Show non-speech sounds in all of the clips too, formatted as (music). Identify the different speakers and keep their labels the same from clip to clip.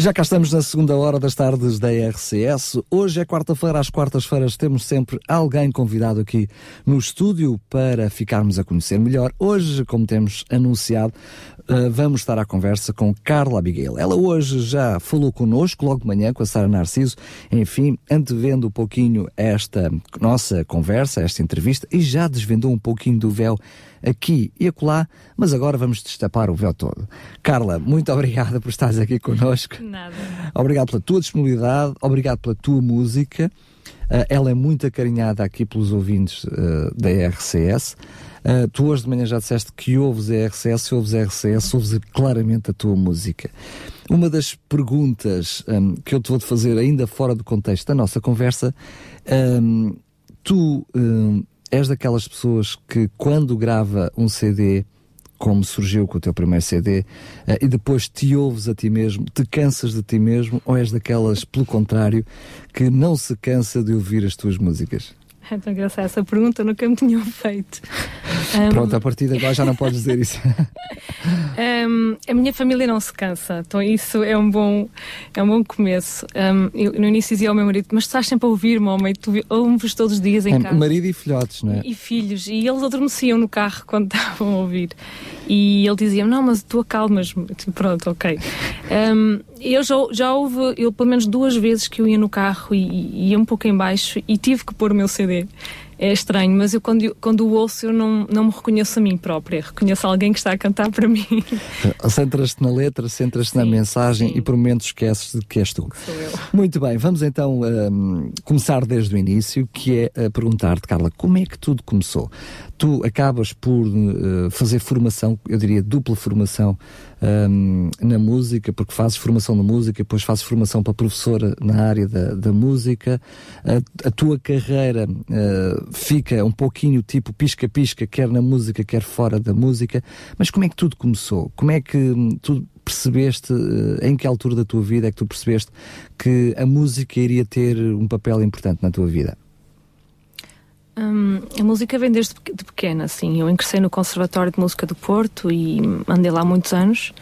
Speaker 1: Já cá estamos na segunda hora das tardes da RCS. Hoje é quarta-feira, às quartas-feiras temos sempre alguém convidado aqui no estúdio para ficarmos a conhecer melhor. Hoje, como temos anunciado, vamos estar à conversa com Carla Abigail. Ela hoje já falou connosco, logo de manhã, com a Sara Narciso, enfim, antevendo um pouquinho esta nossa conversa, esta entrevista, e já desvendou um pouquinho do véu aqui e acolá, mas agora vamos destapar o véu todo. Carla, muito obrigada por estares aqui connosco.
Speaker 2: Nada.
Speaker 1: Obrigado pela tua disponibilidade, obrigado pela tua música. Uh, ela é muito acarinhada aqui pelos ouvintes uh, da RCS. Uh, tu hoje de manhã já disseste que ouves a RCS, ouves a RCS, ouves claramente a tua música. Uma das perguntas um, que eu te vou fazer ainda fora do contexto da nossa conversa, um, tu um, és daquelas pessoas que quando grava um CD, como surgiu com o teu primeiro CD, uh, e depois te ouves a ti mesmo, te cansas de ti mesmo, ou és daquelas, pelo contrário, que não se cansa de ouvir as tuas músicas?
Speaker 2: É tão engraçado, essa pergunta nunca me tinham (laughs) feito.
Speaker 1: Pronto, a partir de agora já não podes dizer isso. (laughs) (laughs)
Speaker 2: um, a minha família não se cansa, então isso é um bom, é um bom começo. Um, eu, no início dizia ao meu marido, mas tu estás sempre a ouvir-me, homem, tu ouves todos os dias em
Speaker 1: é,
Speaker 2: casa.
Speaker 1: Marido e filhotes, não é?
Speaker 2: E, e, filhos, e eles adormeciam no carro (laughs) quando estavam a ouvir. E ele dizia não, mas tu acalmas-me. Pronto, ok. Um, eu já, já houve, eu pelo menos duas vezes que eu ia no carro e, e ia um pouco em baixo e tive que pôr o meu CD é estranho, mas eu quando, quando o ouço eu não, não me reconheço a mim própria, reconheço alguém que está a cantar para mim. (laughs)
Speaker 1: Centras-te na letra, centras-te na mensagem sim. e por momentos esqueces de que és tu.
Speaker 2: Sou eu.
Speaker 1: Muito bem, vamos então um, começar desde o início, que é perguntar-te, Carla, como é que tudo começou? Tu acabas por uh, fazer formação, eu diria dupla formação um, na música, porque fazes formação na música, depois fazes formação para professora na área da, da música. A, a tua carreira uh, fica um pouquinho tipo pisca-pisca, quer na música, quer fora da música. Mas como é que tudo começou? Como é que hum, tu percebeste, uh, em que altura da tua vida é que tu percebeste que a música iria ter um papel importante na tua vida?
Speaker 2: Hum, a música vem desde de pequena, sim. Eu ingressei no Conservatório de Música do Porto e andei lá muitos anos,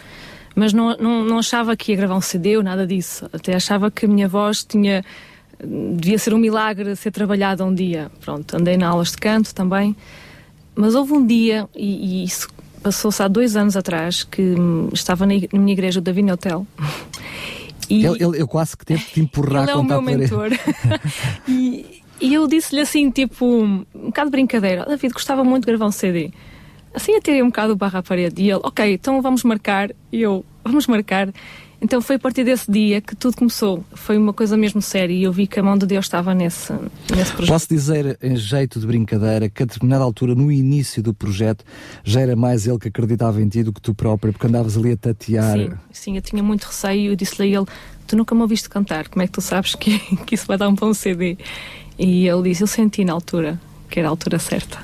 Speaker 2: mas não, não, não achava que ia gravar um CD ou nada disso. Até achava que a minha voz tinha. devia ser um milagre ser trabalhada um dia. Pronto, andei na aulas de canto também. Mas houve um dia, e, e isso passou-se há dois anos atrás, que hum, estava na, na minha igreja, o David Hotel. (laughs)
Speaker 1: E ele, ele, eu quase que teve de empurrar
Speaker 2: ele é o meu mentor. (laughs) (laughs) e, e eu disse-lhe assim, tipo, um bocado de brincadeira: David, gostava muito de gravar um CD. Assim atirei um bocado barra à parede. E ele, ok, então vamos marcar. E eu, vamos marcar. Então foi a partir desse dia que tudo começou. Foi uma coisa mesmo séria e eu vi que a mão de Deus estava nesse, nesse projeto.
Speaker 1: Posso dizer, em jeito de brincadeira, que a determinada altura, no início do projeto, já era mais ele que acreditava em ti do que tu próprio, porque andavas ali a tatear.
Speaker 2: Sim, sim eu tinha muito receio. Eu disse-lhe a ele: Tu nunca me ouviste cantar, como é que tu sabes que, (laughs) que isso vai dar um bom CD? E ele disse: Eu senti na altura que era a altura certa.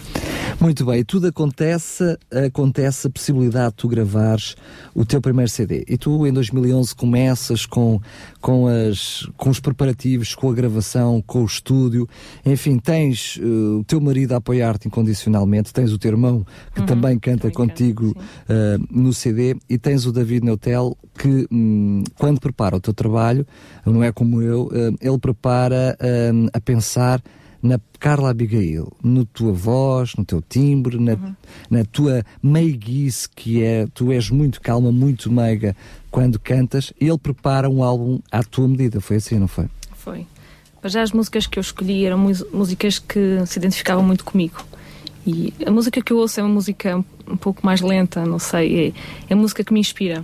Speaker 1: Muito bem, tudo acontece, acontece a possibilidade de tu gravares o teu primeiro CD. E tu, em 2011, começas com, com, as, com os preparativos, com a gravação, com o estúdio. Enfim, tens uh, o teu marido a apoiar-te incondicionalmente, tens o teu irmão que uhum, também canta também contigo uh, no CD e tens o David Neutel que, um, quando prepara o teu trabalho, não é como eu, uh, ele prepara a pensar na Carla Abigail, na tua voz, no teu timbre, na, uhum. na tua meiguice, que é, tu és muito calma, muito meiga quando cantas, ele prepara um álbum à tua medida, foi assim, não foi?
Speaker 2: Foi. Mas já as músicas que eu escolhi eram músicas que se identificavam muito comigo. E a música que eu ouço é uma música um pouco mais lenta, não sei, é, é a música que me inspira.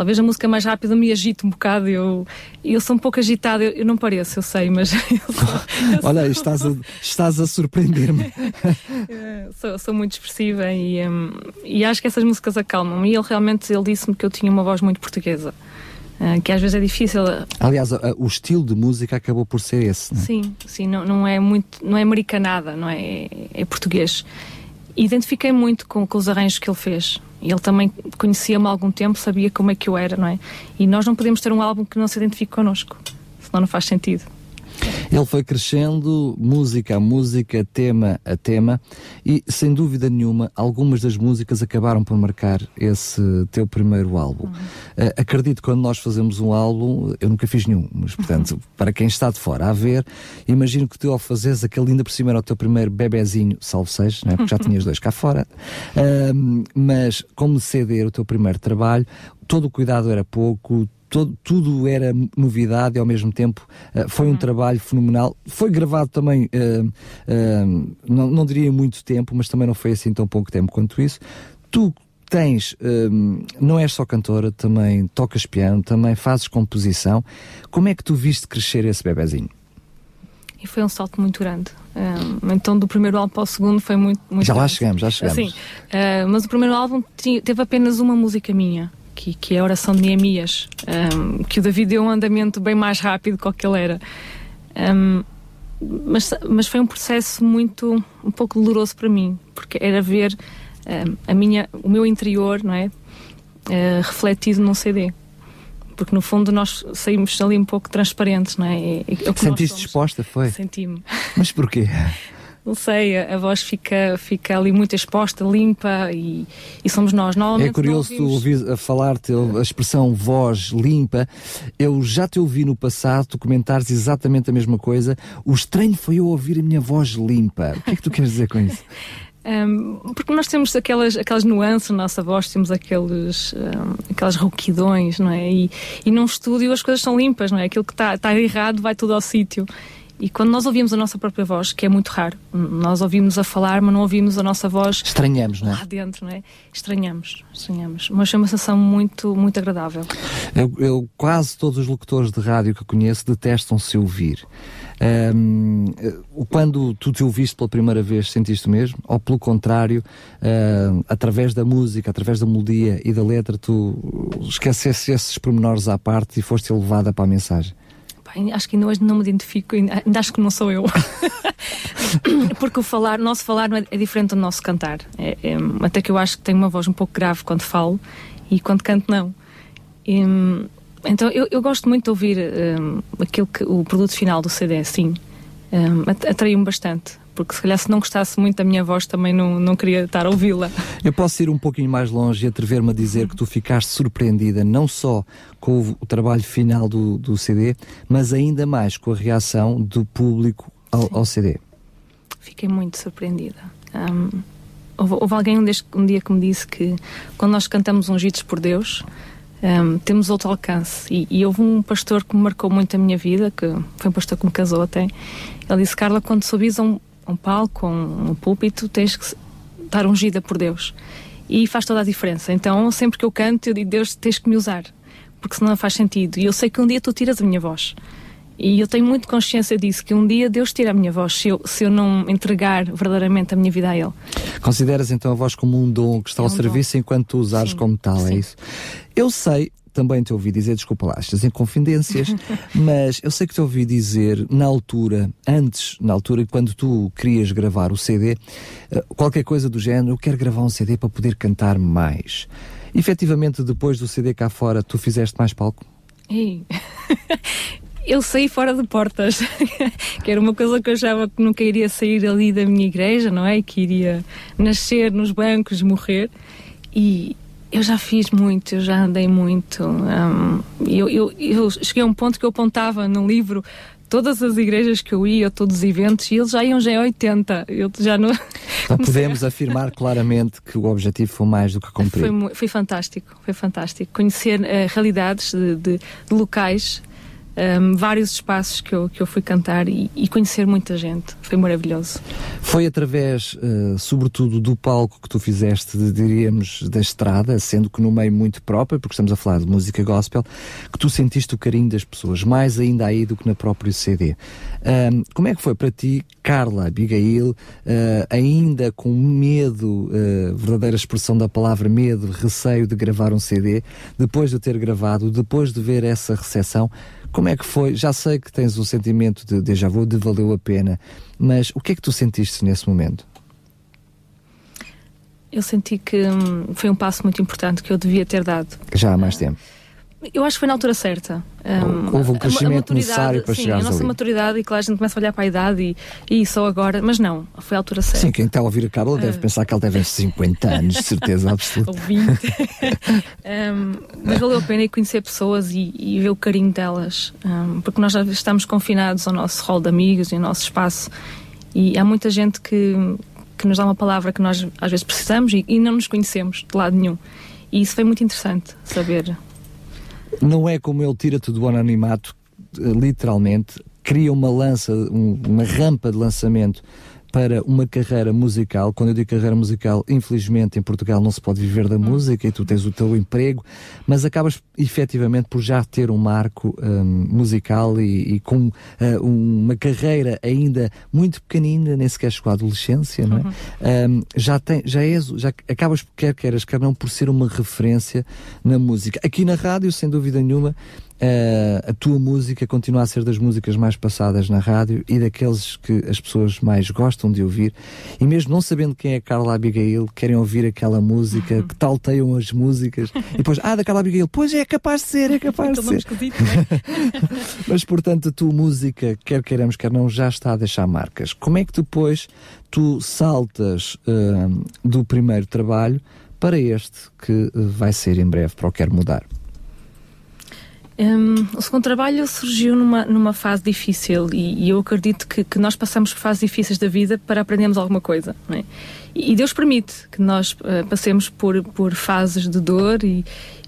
Speaker 2: Talvez a música mais rápida me agite um bocado. Eu, eu sou um pouco agitada, eu, eu não pareço, eu sei, mas. (laughs) Eu
Speaker 1: sou, eu Olha, sou... estás a, estás a surpreender-me. (laughs)
Speaker 2: sou, sou, muito expressiva e, um, e acho que essas músicas acalmam. E ele realmente ele disse-me que eu tinha uma voz muito portuguesa. Uh, que às vezes é difícil.
Speaker 1: Aliás, o estilo de música acabou por ser esse. Não é?
Speaker 2: Sim, sim, não, não é muito, não é americanada, não é, é, é português. identifiquei muito com, com os arranjos que ele fez. Ele também conhecia-me há algum tempo, sabia como é que eu era, não é? E nós não podemos ter um álbum que não se identifique connosco, senão não faz sentido.
Speaker 1: Ele foi crescendo, música a música, tema a tema, e sem dúvida nenhuma, algumas das músicas acabaram por marcar esse teu primeiro álbum. Uhum. Uh, acredito que quando nós fazemos um álbum, eu nunca fiz nenhum, mas portanto, uhum. para quem está de fora a ver, imagino que tu ao fazeres aquele ainda por cima era o teu primeiro bebezinho, salvo seja, né? porque já tinhas dois cá fora, uh, (laughs) mas como CD, o teu primeiro trabalho, todo o cuidado era pouco, todo, tudo era novidade e ao mesmo tempo uh, foi um uhum. trabalho fenomenal. Foi gravado também, uh, uh, não, não diria muito tempo, mas também não foi assim tão pouco tempo quanto isso. Tu tens, não és só cantora, também tocas piano, também fazes composição. Como é que tu viste crescer esse bebezinho?
Speaker 2: E foi um salto muito grande. Um, então, do primeiro álbum para o segundo foi muito, muito
Speaker 1: Já
Speaker 2: grande.
Speaker 1: lá chegamos, já chegamos. Assim,
Speaker 2: uh, mas o primeiro álbum teve apenas uma música minha que, que é a oração de Neemias, um, que o David deu um andamento bem mais rápido do que ele era. Um, mas, mas foi um processo muito, um pouco doloroso para mim, porque era ver um, a minha, o meu interior, não é? Uh, refletido num CD. Porque no fundo nós saímos ali um pouco transparentes, não é? é,
Speaker 1: é Sentiste disposta, foi?
Speaker 2: Senti-me.
Speaker 1: Mas porquê? (laughs)
Speaker 2: não sei, a, voz fica, fica ali muito exposta, limpa e, e somos nós.
Speaker 1: Normalmente é curioso tu ouvir a falar-te a expressão voz limpa. Eu já te ouvi no passado, tu comentares exatamente a mesma coisa. O estranho foi eu ouvir a minha voz limpa. O que é que tu queres dizer com isso? (laughs)
Speaker 2: Um, porque nós temos aquelas, aquelas nuances na nossa voz, temos aqueles, um, aquelas rouquidões, não é? E, e num estúdio as coisas são limpas, não é? Aquilo que está tá errado vai tudo ao sítio. E quando nós ouvimos a nossa própria voz, que é muito raro, nós ouvimos a falar, mas não ouvimos a nossa voz.
Speaker 1: Estranhamos, não é?
Speaker 2: Lá dentro, não é? Estranhamos, estranhamos. Mas é uma sensação muito, muito agradável.
Speaker 1: Eu, eu quase todos os locutores de rádio que conheço detestam se ouvir. Um, quando tu te ouviste pela primeira vez, sentiste mesmo? Ou pelo contrário, uh, através da música, através da melodia e da letra, tu esquecesse esses pormenores à parte e foste elevada para a mensagem?
Speaker 2: Acho que ainda hoje não me identifico, ainda, ainda acho que não sou eu. (coughs) Porque o falar, o nosso falar é, é, diferente do nosso cantar. É, é, até que eu acho que tenho uma voz um pouco grave quando falo e quando canto não. E, então eu, eu, gosto muito de ouvir um, aquilo que o produto final do CD, sim. Um, atraiu-me bastante porque se calhar se não gostasse muito da minha voz também não, não queria estar a ouvi-la.
Speaker 1: Eu posso ir um pouquinho mais longe e atrever-me a dizer que tu ficaste surpreendida não só com o, o trabalho final do, do, CD, mas ainda mais com a reação do público ao, ao CD.
Speaker 2: Fiquei muito surpreendida. Um, houve, houve, alguém um, um, dia que me disse que quando nós cantamos ungidos por Deus, um, temos outro alcance. E, e, houve um pastor que me marcou muito a minha vida, que foi um pastor que me casou até. Ele disse: Carla, quando subis a um, um palco, um, um púlpito, tens que estar ungida por Deus. E faz toda a diferença. Então, sempre que eu canto, eu digo, Deus, tens que me usar. Porque senão não faz sentido. E eu sei que um dia tu tiras a minha voz. E eu tenho muito consciência disso, que um dia Deus tira a minha voz se eu, se eu não entregar verdadeiramente a minha vida a Ele.
Speaker 1: Consideras então a voz como um dom que está é um ao serviço dom. enquanto tu usares Sim. como tal, é Sim. é isso? Eu sei, também te ouvi dizer, desculpa lá estas inconfidências, (laughs) mas eu sei que te ouvi dizer na altura, antes, na altura quando tu querias gravar o CD, eh, qualquer coisa do género, eu quero gravar um CD para poder cantar mais. Efetivamente, depois do CD cá fora, tu fizeste mais palco? (laughs)
Speaker 2: eu saí fora de portas, (laughs) que era uma coisa que eu achava que nunca iria sair ali da minha igreja, não é? Que iria nascer nos bancos, morrer. E, eu já fiz muito, eu já andei muito. Um, eu, eu, eu cheguei a um ponto que eu apontava no livro todas as igrejas que eu ia, todos os eventos, e eles já iam já em 80. Eu já não. (laughs)
Speaker 1: Então podemos afirmar claramente que o objetivo foi mais do que cumprir.
Speaker 2: Foi, foi fantástico, foi fantástico. Conhecer uh, realidades de, de, de locais um, vários espaços que eu, que eu fui cantar e, e, conhecer muita gente. Foi maravilhoso.
Speaker 1: Foi através, uh, sobretudo, do palco que tu fizeste, diríamos, da estrada, sendo que no meio muito próprio, porque estamos a falar de música gospel, que tu sentiste o carinho das pessoas, mais ainda aí do que na própria CD. Um, como é que foi para ti, Carla Abigail, uh, ainda com medo, uh, verdadeira expressão da palavra medo, receio de gravar um CD, depois de ter gravado, depois de ver essa recepção, como é que foi? Já sei que tens um sentimento de déjà vu, de valeu a pena, mas o que é que tu sentiste nesse momento?
Speaker 2: eu senti que hum, foi um passo muito importante que eu devia ter dado.
Speaker 1: Já há mais tempo.
Speaker 2: Eu acho que foi na altura certa.
Speaker 1: Um, Houve um crescimento necessário para
Speaker 2: sim,
Speaker 1: chegar
Speaker 2: a nossa
Speaker 1: ali.
Speaker 2: maturidade e que a gente começa a olhar para a idade e, e só agora, mas não, foi a altura certa.
Speaker 1: Sim, quem está a ouvir a Carla deve
Speaker 2: Uh.
Speaker 1: pensar que ela deve ter 50 anos, de certeza absoluta.
Speaker 2: Ou 20. (laughs) um, mas valeu a pena ir conhecer pessoas e, e ver o carinho delas, um, porque nós já estamos confinados ao nosso rol de amigos e ao nosso espaço e há muita gente que, que nos dá uma palavra que nós às vezes precisamos e, e não nos conhecemos de lado nenhum. E isso foi muito interessante saber.
Speaker 1: Não é como ele tira-te do anonimato, eh, literalmente, cria uma lança, um- uma rampa de lançamento para uma carreira musical. Quando eu digo carreira musical, infelizmente em Portugal não se pode viver da música e tu tens o teu emprego, mas acabas efetivamente por já ter um marco hum, musical e, e com ah, uma carreira ainda muito pequenina, nem sequer chegou à adolescência, não é? Hum, já, tem, já és, já acabas, quer queiras, quer não, por ser uma referência na música. Aqui na rádio, sem dúvida nenhuma, Uh, a tua música continua a ser das músicas mais passadas na rádio e daqueles que as pessoas mais gostam de ouvir. E mesmo não sabendo quem é Carla Abigail, querem ouvir aquela música, que talteiam as músicas. E depois, ah, da Carla Abigail, pois é, capaz de ser, é capaz de ser.
Speaker 2: é? (laughs)
Speaker 1: Mas portanto, a tua música, quer queiramos, quer não, já está a deixar marcas. Como é que depois tu saltas uh, do primeiro trabalho para este que vai ser em breve para o Quero Mudar?
Speaker 2: Um, o segundo trabalho surgiu numa, numa fase difícil e, e eu acredito que, que nós passamos por fases difíceis da vida para aprendermos alguma coisa. é? E, e Deus permite que nós eh, passemos por, por fases de dor e,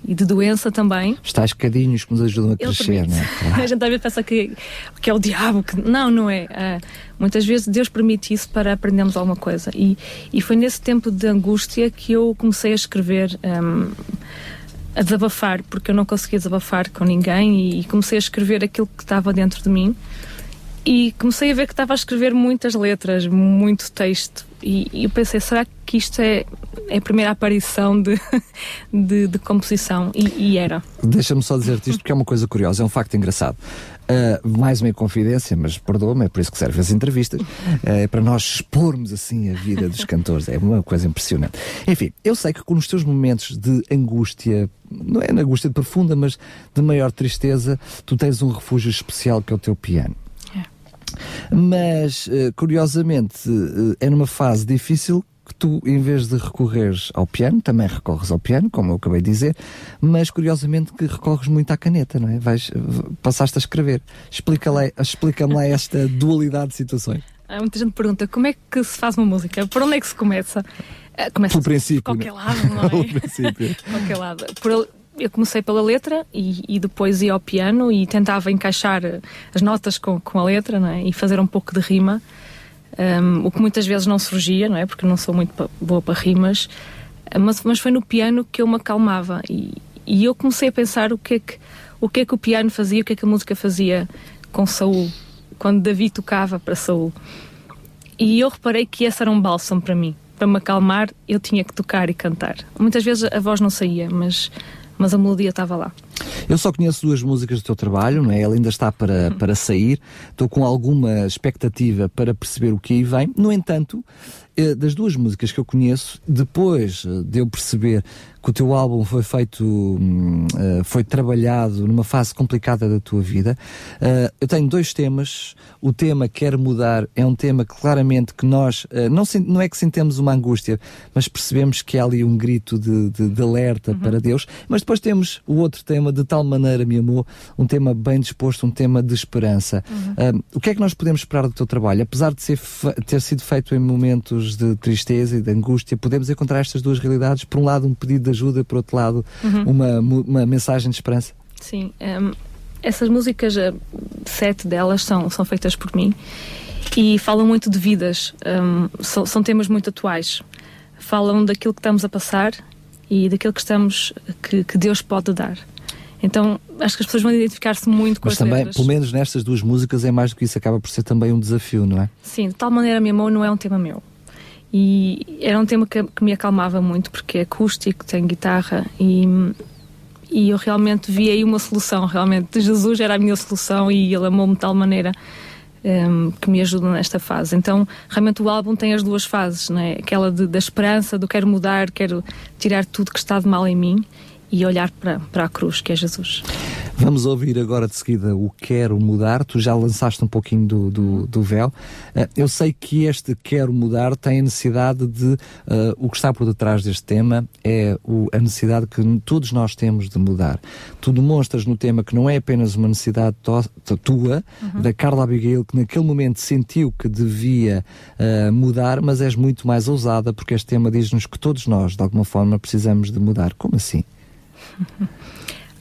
Speaker 2: e de doença também.
Speaker 1: Os tais cadinhos que nos ajudam a
Speaker 2: Ele
Speaker 1: crescer, não é? Claro. (laughs)
Speaker 2: A gente às vezes pensa que, que é o diabo. Que... Não, não é. Ah, muitas vezes Deus permite isso para aprendermos alguma coisa. E, e foi nesse tempo de angústia que eu comecei a escrever. hum, a desabafar, porque eu não conseguia desabafar com ninguém e comecei a escrever aquilo que estava dentro de mim e comecei a ver que estava a escrever muitas letras, muito texto e, e eu pensei, será que isto é, é a primeira aparição de, (laughs) de, de composição? E, e era.
Speaker 1: Deixa-me só dizer-te isto porque é uma coisa curiosa, é um facto engraçado. Uh, mais uma confidência, mas perdoa-me, é por isso que servem as entrevistas. Uh, é para nós expormos assim a vida dos cantores, é uma coisa impressionante. Enfim, eu sei que nos teus momentos de angústia, não é angústia profunda, mas de maior tristeza, tu tens um refúgio especial que é o teu piano. Mas, eh, curiosamente, é numa fase difícil que tu, em vez de recorreres ao piano, também recorres ao piano, como eu acabei de dizer, mas curiosamente que recorres muito à caneta, não é? Vais, passaste a escrever. Explica lá- Explica-me lá esta dualidade de situações.
Speaker 2: Há muita gente pergunta como é que se faz uma música? Por onde é que se começa? Ah, Começa
Speaker 1: Pelo princípio,
Speaker 2: Por qualquer
Speaker 1: né?
Speaker 2: lado, não é? (laughs)
Speaker 1: Princípio.
Speaker 2: Por (laughs) qualquer lado. Por- eu comecei pela letra e, e depois ia ao piano e tentava encaixar as notas com, com a letra não é? e fazer um pouco de rima, um, o que muitas vezes não surgia, não é? Porque não sou muito boa para rimas, Ah, mas, mas foi no piano que eu me acalmava e, e eu comecei a pensar o que, é que, o que é que o piano fazia, o que é que a música fazia com Saul, quando Davi tocava para Saul. E eu reparei que esse era um bálsamo para mim. Para me acalmar, eu tinha que tocar e cantar. Muitas vezes a voz não saía, mas, mas a melodia estava lá.
Speaker 1: Eu só conheço duas músicas do teu trabalho, não é? Ela ainda está para, para sair. Estou com alguma expectativa para perceber o que aí vem. No entanto, eh, das duas músicas que eu conheço, depois eh, de eu perceber que o teu álbum foi feito, hum, eh, foi trabalhado numa fase complicada da tua vida, eh, eu tenho dois temas. O tema Quer Mudar é um tema que claramente que nós, eh, não, não é que sintamos uma angústia, mas percebemos que há ali um grito de, de, de alerta para Deus. Mas depois temos o outro tema, De Tal Maneira Me Amou, um tema bem disposto, um tema de esperança. Ah, o que é que nós podemos esperar do teu trabalho? Apesar de ser ter sido feito em momentos de tristeza e de angústia, podemos encontrar estas duas realidades. Por um lado, um pedido de ajuda, por outro lado, uma, mu- uma mensagem de esperança.
Speaker 2: Sim, hum, essas músicas, eh, sete delas são, são feitas por mim e falam muito de vidas. hum, são, são temas muito atuais. Falam daquilo que estamos a passar e daquilo que estamos que, que Deus pode dar. Então acho que as pessoas vão identificar-se muito com
Speaker 1: Mas
Speaker 2: as
Speaker 1: também,
Speaker 2: letras.
Speaker 1: pelo menos nestas duas músicas, é mais do que isso, acaba por ser também um desafio, não é?
Speaker 2: Sim, de tal maneira meu amor não é um tema meu. E era um tema que, que me acalmava muito porque é acústico, tem guitarra e, e eu realmente vi aí uma solução. Realmente, Jesus era a minha solução e ele amou-me de tal maneira um, que me ajudam nesta fase. Então, realmente o álbum tem as duas fases, né? aquela de, da esperança, do quero mudar, quero tirar tudo que está de mal em mim e olhar para, para a cruz, que é Jesus.
Speaker 1: Vamos ouvir agora de seguida o Quero Mudar. Tu já lançaste um pouquinho do, do, do véu. Uh, eu sei que este Quero Mudar tem a necessidade de. Uh, o que está por detrás deste tema é o, a necessidade que todos nós temos de mudar. Tu demonstras no tema que não é apenas uma necessidade to, tua, uhum. da Carla Abigail, que naquele momento sentiu que devia uh, mudar, mas és muito mais ousada, porque este tema diz-nos que todos nós, de alguma forma, precisamos de mudar. Como assim? (laughs)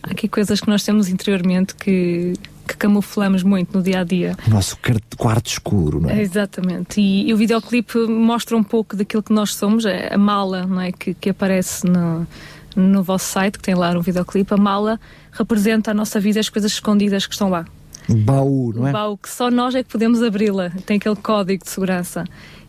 Speaker 2: Há aqui coisas que nós temos interiormente que, que camuflamos muito no dia a dia.
Speaker 1: O nosso quarto escuro, não é?
Speaker 2: Exatamente. E, e, o videoclipe mostra um pouco daquilo que nós somos, a, a mala não é? que, que aparece no, no vosso site, que tem lá no videoclipe. A mala representa a nossa vida, as coisas escondidas que estão lá.
Speaker 1: O baú, não é?
Speaker 2: O baú que só nós é que podemos abri-la. Tem aquele código de segurança.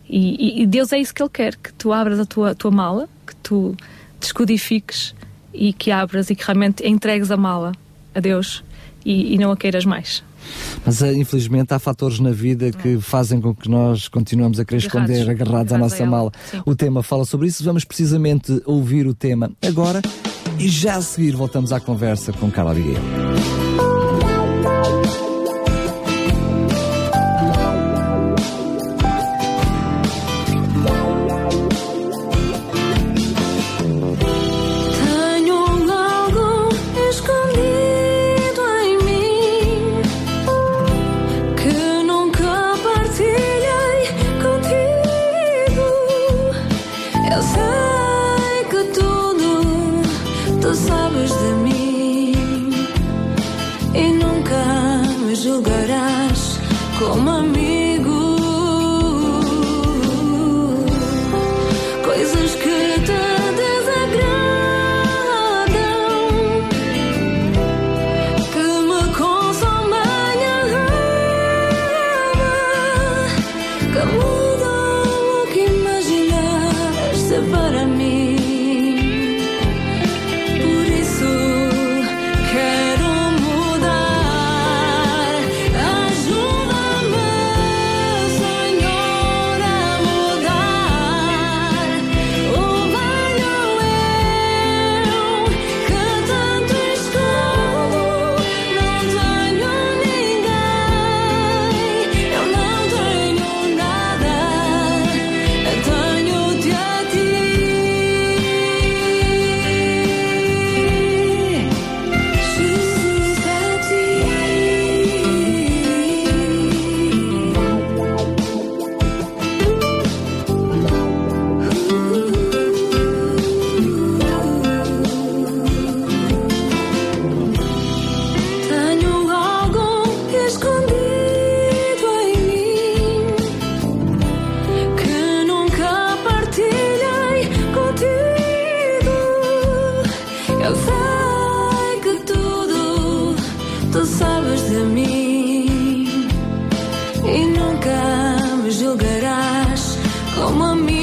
Speaker 2: E, e, Deus é isso que Ele quer: que tu abras a tua, tua mala, que tu descodifiques e que abras e que realmente entregues a mala a Deus e, e não a queiras mais.
Speaker 1: Mas eh, infelizmente há fatores na vida que fazem com que nós continuemos a querer agarrados, esconder agarrados à nossa mala. Sim. O tema fala sobre isso. Vamos precisamente ouvir o tema agora e já a seguir voltamos à conversa com Carla Abigail.
Speaker 3: Toma minha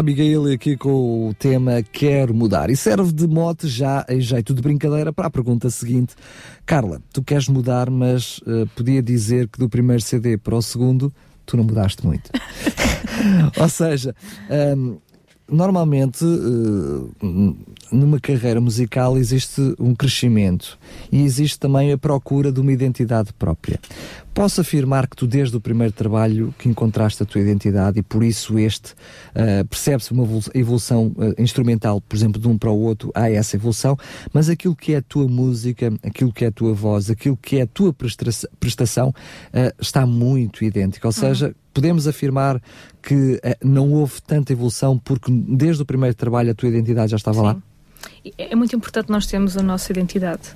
Speaker 1: Carla Abigail aqui com o tema Quero Mudar. E serve de mote já em jeito de brincadeira para a pergunta seguinte. Carla, tu queres mudar, mas uh, podia dizer que do primeiro CD para o segundo tu não mudaste muito. (laughs) Ou seja, um, normalmente uh, numa carreira musical existe um crescimento e existe também a procura de uma identidade própria. Posso afirmar que tu desde o primeiro trabalho que encontraste a tua identidade e por isso este uh, percebe-se uma evolução uh, instrumental, por exemplo, de um para o outro, há essa evolução, mas aquilo que é a tua música, aquilo que é a tua voz, aquilo que é a tua prestação uh, está muito idêntico, ou seja, uhum. podemos afirmar que não houve tanta evolução porque desde o primeiro trabalho a tua identidade já estava Sim. lá?
Speaker 2: É muito importante nós termos a nossa identidade.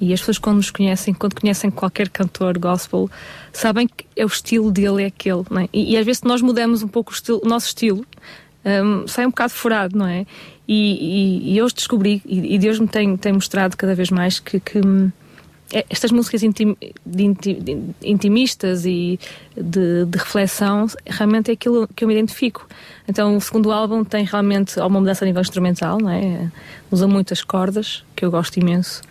Speaker 2: E as pessoas, quando nos conhecem, quando conhecem qualquer cantor gospel, sabem que é o estilo dele, é aquele. É? E, e, às vezes, nós mudamos um pouco o, estilo, o nosso estilo, um, sai um bocado furado, não é? E, e, e eu descobri, e, Deus me tem, tem mostrado cada vez mais que, que hum, é, estas músicas intim, de, de, intimistas e de, de, reflexão realmente é aquilo que eu me identifico. Então o segundo álbum tem realmente uma mudança a nível instrumental, não é? usa muitas cordas, que eu gosto imenso,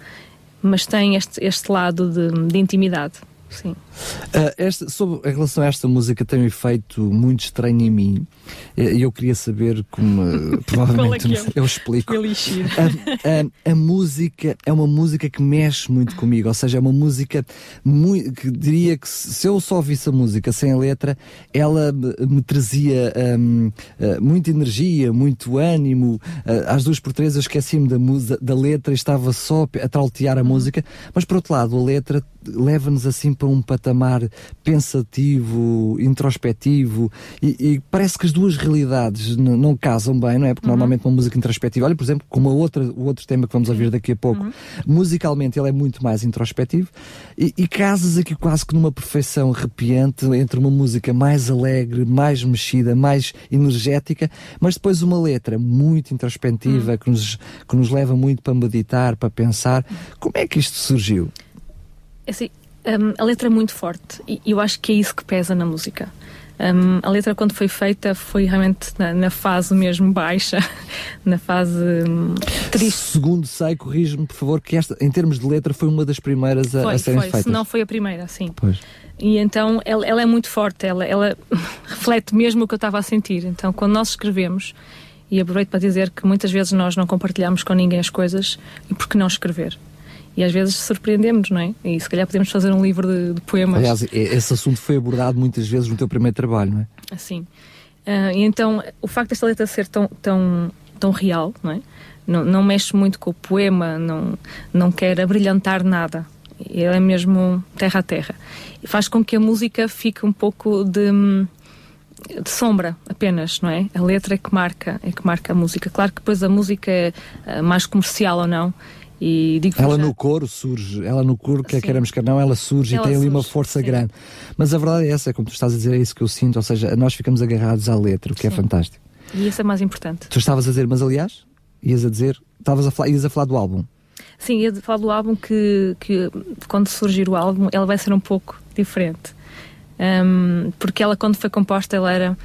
Speaker 2: mas tem este, este lado de, de intimidade. Sim.
Speaker 1: Uh, esta, sobre, em relação a esta música, tem um efeito muito estranho em mim. E eu queria saber como. (laughs) Uh, provavelmente é, é eu explico. A, (laughs) a, a, música é uma música que mexe muito comigo, ou seja, é uma música muito, que diria que se eu só ouvisse a música sem a letra, ela me, trazia um, ah, muita energia, muito ânimo. às duas por três eu esqueci-me da, da letra e estava só a trautear a uhum. música, mas por outro lado, a letra leva-nos assim para um patamar pensativo, introspectivo e, e, parece que as duas realidades não casam bem, não é? Porque uhum. normalmente uma música introspectiva, olha, por exemplo, como a outra, o outro tema que vamos ouvir daqui a pouco, uhum. musicalmente ele é muito mais introspectivo e, e casas aqui quase que numa perfeição arrepiante entre uma música mais alegre, mais mexida, mais energética, mas depois uma letra muito introspectiva uhum. que, nos, que nos leva muito para meditar, para pensar. Como é que isto surgiu?
Speaker 2: É assim, um, a letra é muito forte e eu acho que é isso que pesa na música. Um, a letra, quando foi feita, foi realmente na, na fase mesmo baixa, (laughs) na fase um, triste.
Speaker 1: Segundo sei, corrige-me, por favor, que esta, em termos de letra, foi uma das primeiras a, foi, a serem
Speaker 2: foi,
Speaker 1: feitas. Se
Speaker 2: não foi a primeira, sim. Pois. E então ela, ela é muito forte, ela, ela (laughs) reflete mesmo o que eu estava a sentir. Então, quando nós escrevemos, e aproveito para dizer que muitas vezes nós não compartilhamos com ninguém as coisas, e por que não escrever? E às vezes surpreendemos, não é? E se calhar podemos fazer um livro de, de poemas.
Speaker 1: Aliás, esse assunto foi abordado muitas vezes no teu primeiro trabalho, não é?
Speaker 2: Assim. Uh, e então, o facto desta letra ser tão, tão, tão real, não é? Não, não mexe muito com o poema, não, não quer abrilhantar nada. Ele é mesmo terra a terra. E faz com que a música fique um pouco de, de sombra apenas, não é? A letra é que marca, é que marca a música. Claro que depois a música é ah, mais comercial ou não, e digo
Speaker 1: ela já... no coro surge, ela no coro, quer queiramos quer não, ela surge ela e tem surge, ali uma força sim. grande. Mas a verdade é essa, é como tu estás a dizer, é isso que eu sinto, ou seja, nós ficamos agarrados à letra, o que é sim. é fantástico.
Speaker 2: E isso é mais importante.
Speaker 1: Tu estavas a dizer, mas aliás, ias a dizer, estavas a falar, ias a falar do álbum.
Speaker 2: Sim, ia falar do álbum que, que quando surgir o álbum, ela vai ser um pouco diferente. Um, porque ela, quando foi composta, ela era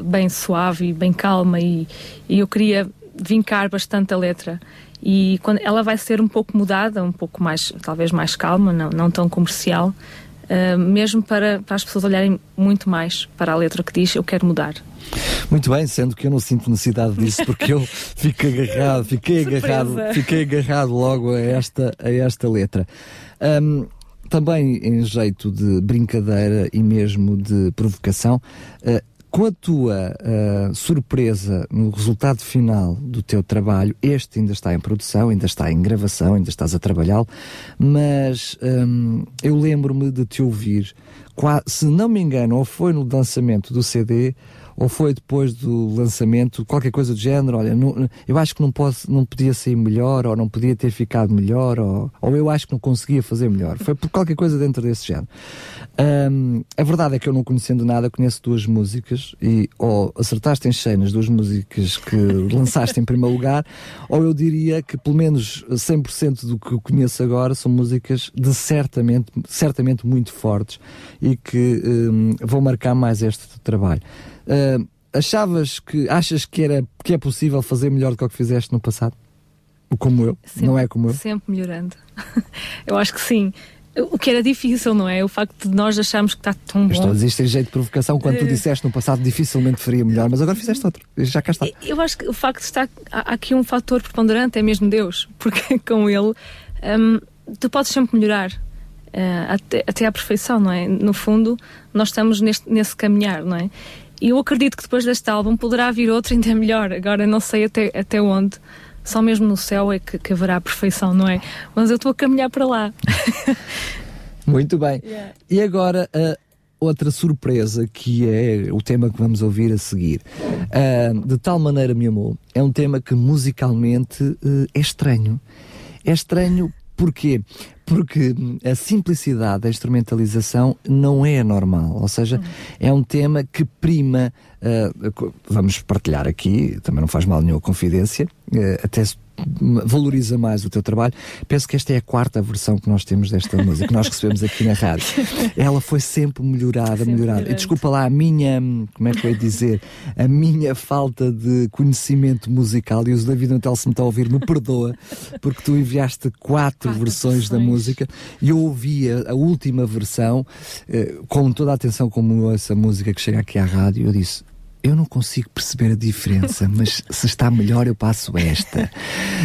Speaker 2: bem suave e bem calma e, e eu queria vincar bastante a letra e quando ela vai ser um pouco mudada, um pouco mais, talvez mais calma, não, não tão comercial, uh, mesmo para, para as pessoas olharem muito mais para a letra que diz eu quero mudar.
Speaker 1: Muito bem, sendo que eu não sinto necessidade disso porque eu (laughs) fico agarrado, fiquei agarrado, fiquei agarrado logo a esta, a esta letra. Um, também em jeito de brincadeira e mesmo de provocação, uh, com a tua uh, surpresa no resultado final do teu trabalho, este ainda está em produção, ainda está em gravação, ainda estás a trabalhá-lo, mas um, eu lembro-me de te ouvir, se não me engano, ou foi no lançamento do CD, ou foi depois do lançamento, qualquer coisa do género, olha, não, eu acho que não, posso, não podia sair melhor, ou não podia ter ficado melhor, ou, ou eu acho que não conseguia fazer melhor. Foi por qualquer coisa dentro desse género. Um, a verdade é que eu não conhecendo nada, conheço duas músicas, e ou acertaste em cheio nas duas músicas que (laughs) lançaste em primeiro lugar, ou eu diria que pelo menos 100% do que conheço agora são músicas de certamente, certamente muito fortes e que um, vão marcar mais este trabalho. Uh, achavas que, achas que, era, que é possível fazer melhor do que o que fizeste no passado? Como eu,
Speaker 2: sempre,
Speaker 1: não é como eu?
Speaker 2: Sempre melhorando. (laughs) eu acho que sim. O que era difícil, não é? O facto de nós acharmos que está tão bom.
Speaker 1: Estou a dizer isto em jeito de provocação quando tu disseste no passado dificilmente faria melhor, mas agora fizeste outro. Já cá está.
Speaker 2: Eu acho que o facto de estar. Há aqui um fator preponderante, é mesmo Deus, (laughs) porque com Ele um, tu podes sempre melhorar. Uh, até, até à perfeição, não é? No fundo, nós estamos neste, nesse caminhar, não é? E eu acredito que depois deste álbum poderá vir outro ainda melhor. Agora não sei até, até onde. Só mesmo no céu é que, que haverá a perfeição, não é? Mas eu estou a caminhar para lá. (laughs)
Speaker 1: Muito bem. Yeah. E agora, uh, outra surpresa que é o tema que vamos ouvir a seguir. Uh, de tal maneira me amou. É um tema que musicalmente uh, é estranho. É estranho Porquê? Porque a simplicidade da instrumentalização não é normal, ou seja, uhum. é um tema que prima, uh, vamos partilhar aqui, também não faz mal nenhuma confidência, uh, até valoriza mais o teu trabalho. Penso que esta é a quarta versão que nós temos desta (laughs) música, que nós recebemos aqui na rádio. Ela foi sempre melhorada, sempre melhorada. E desculpa lá a minha, como é que eu ia dizer, a minha falta de conhecimento musical, e o David Natal se me está a ouvir, me perdoa, porque tu enviaste quatro, quatro versões, versões, da música e eu ouvi a, a última versão eh, com toda a atenção como essa música que chega aqui à rádio, eu disse, eu não consigo perceber a diferença, (laughs) mas se está melhor eu passo esta.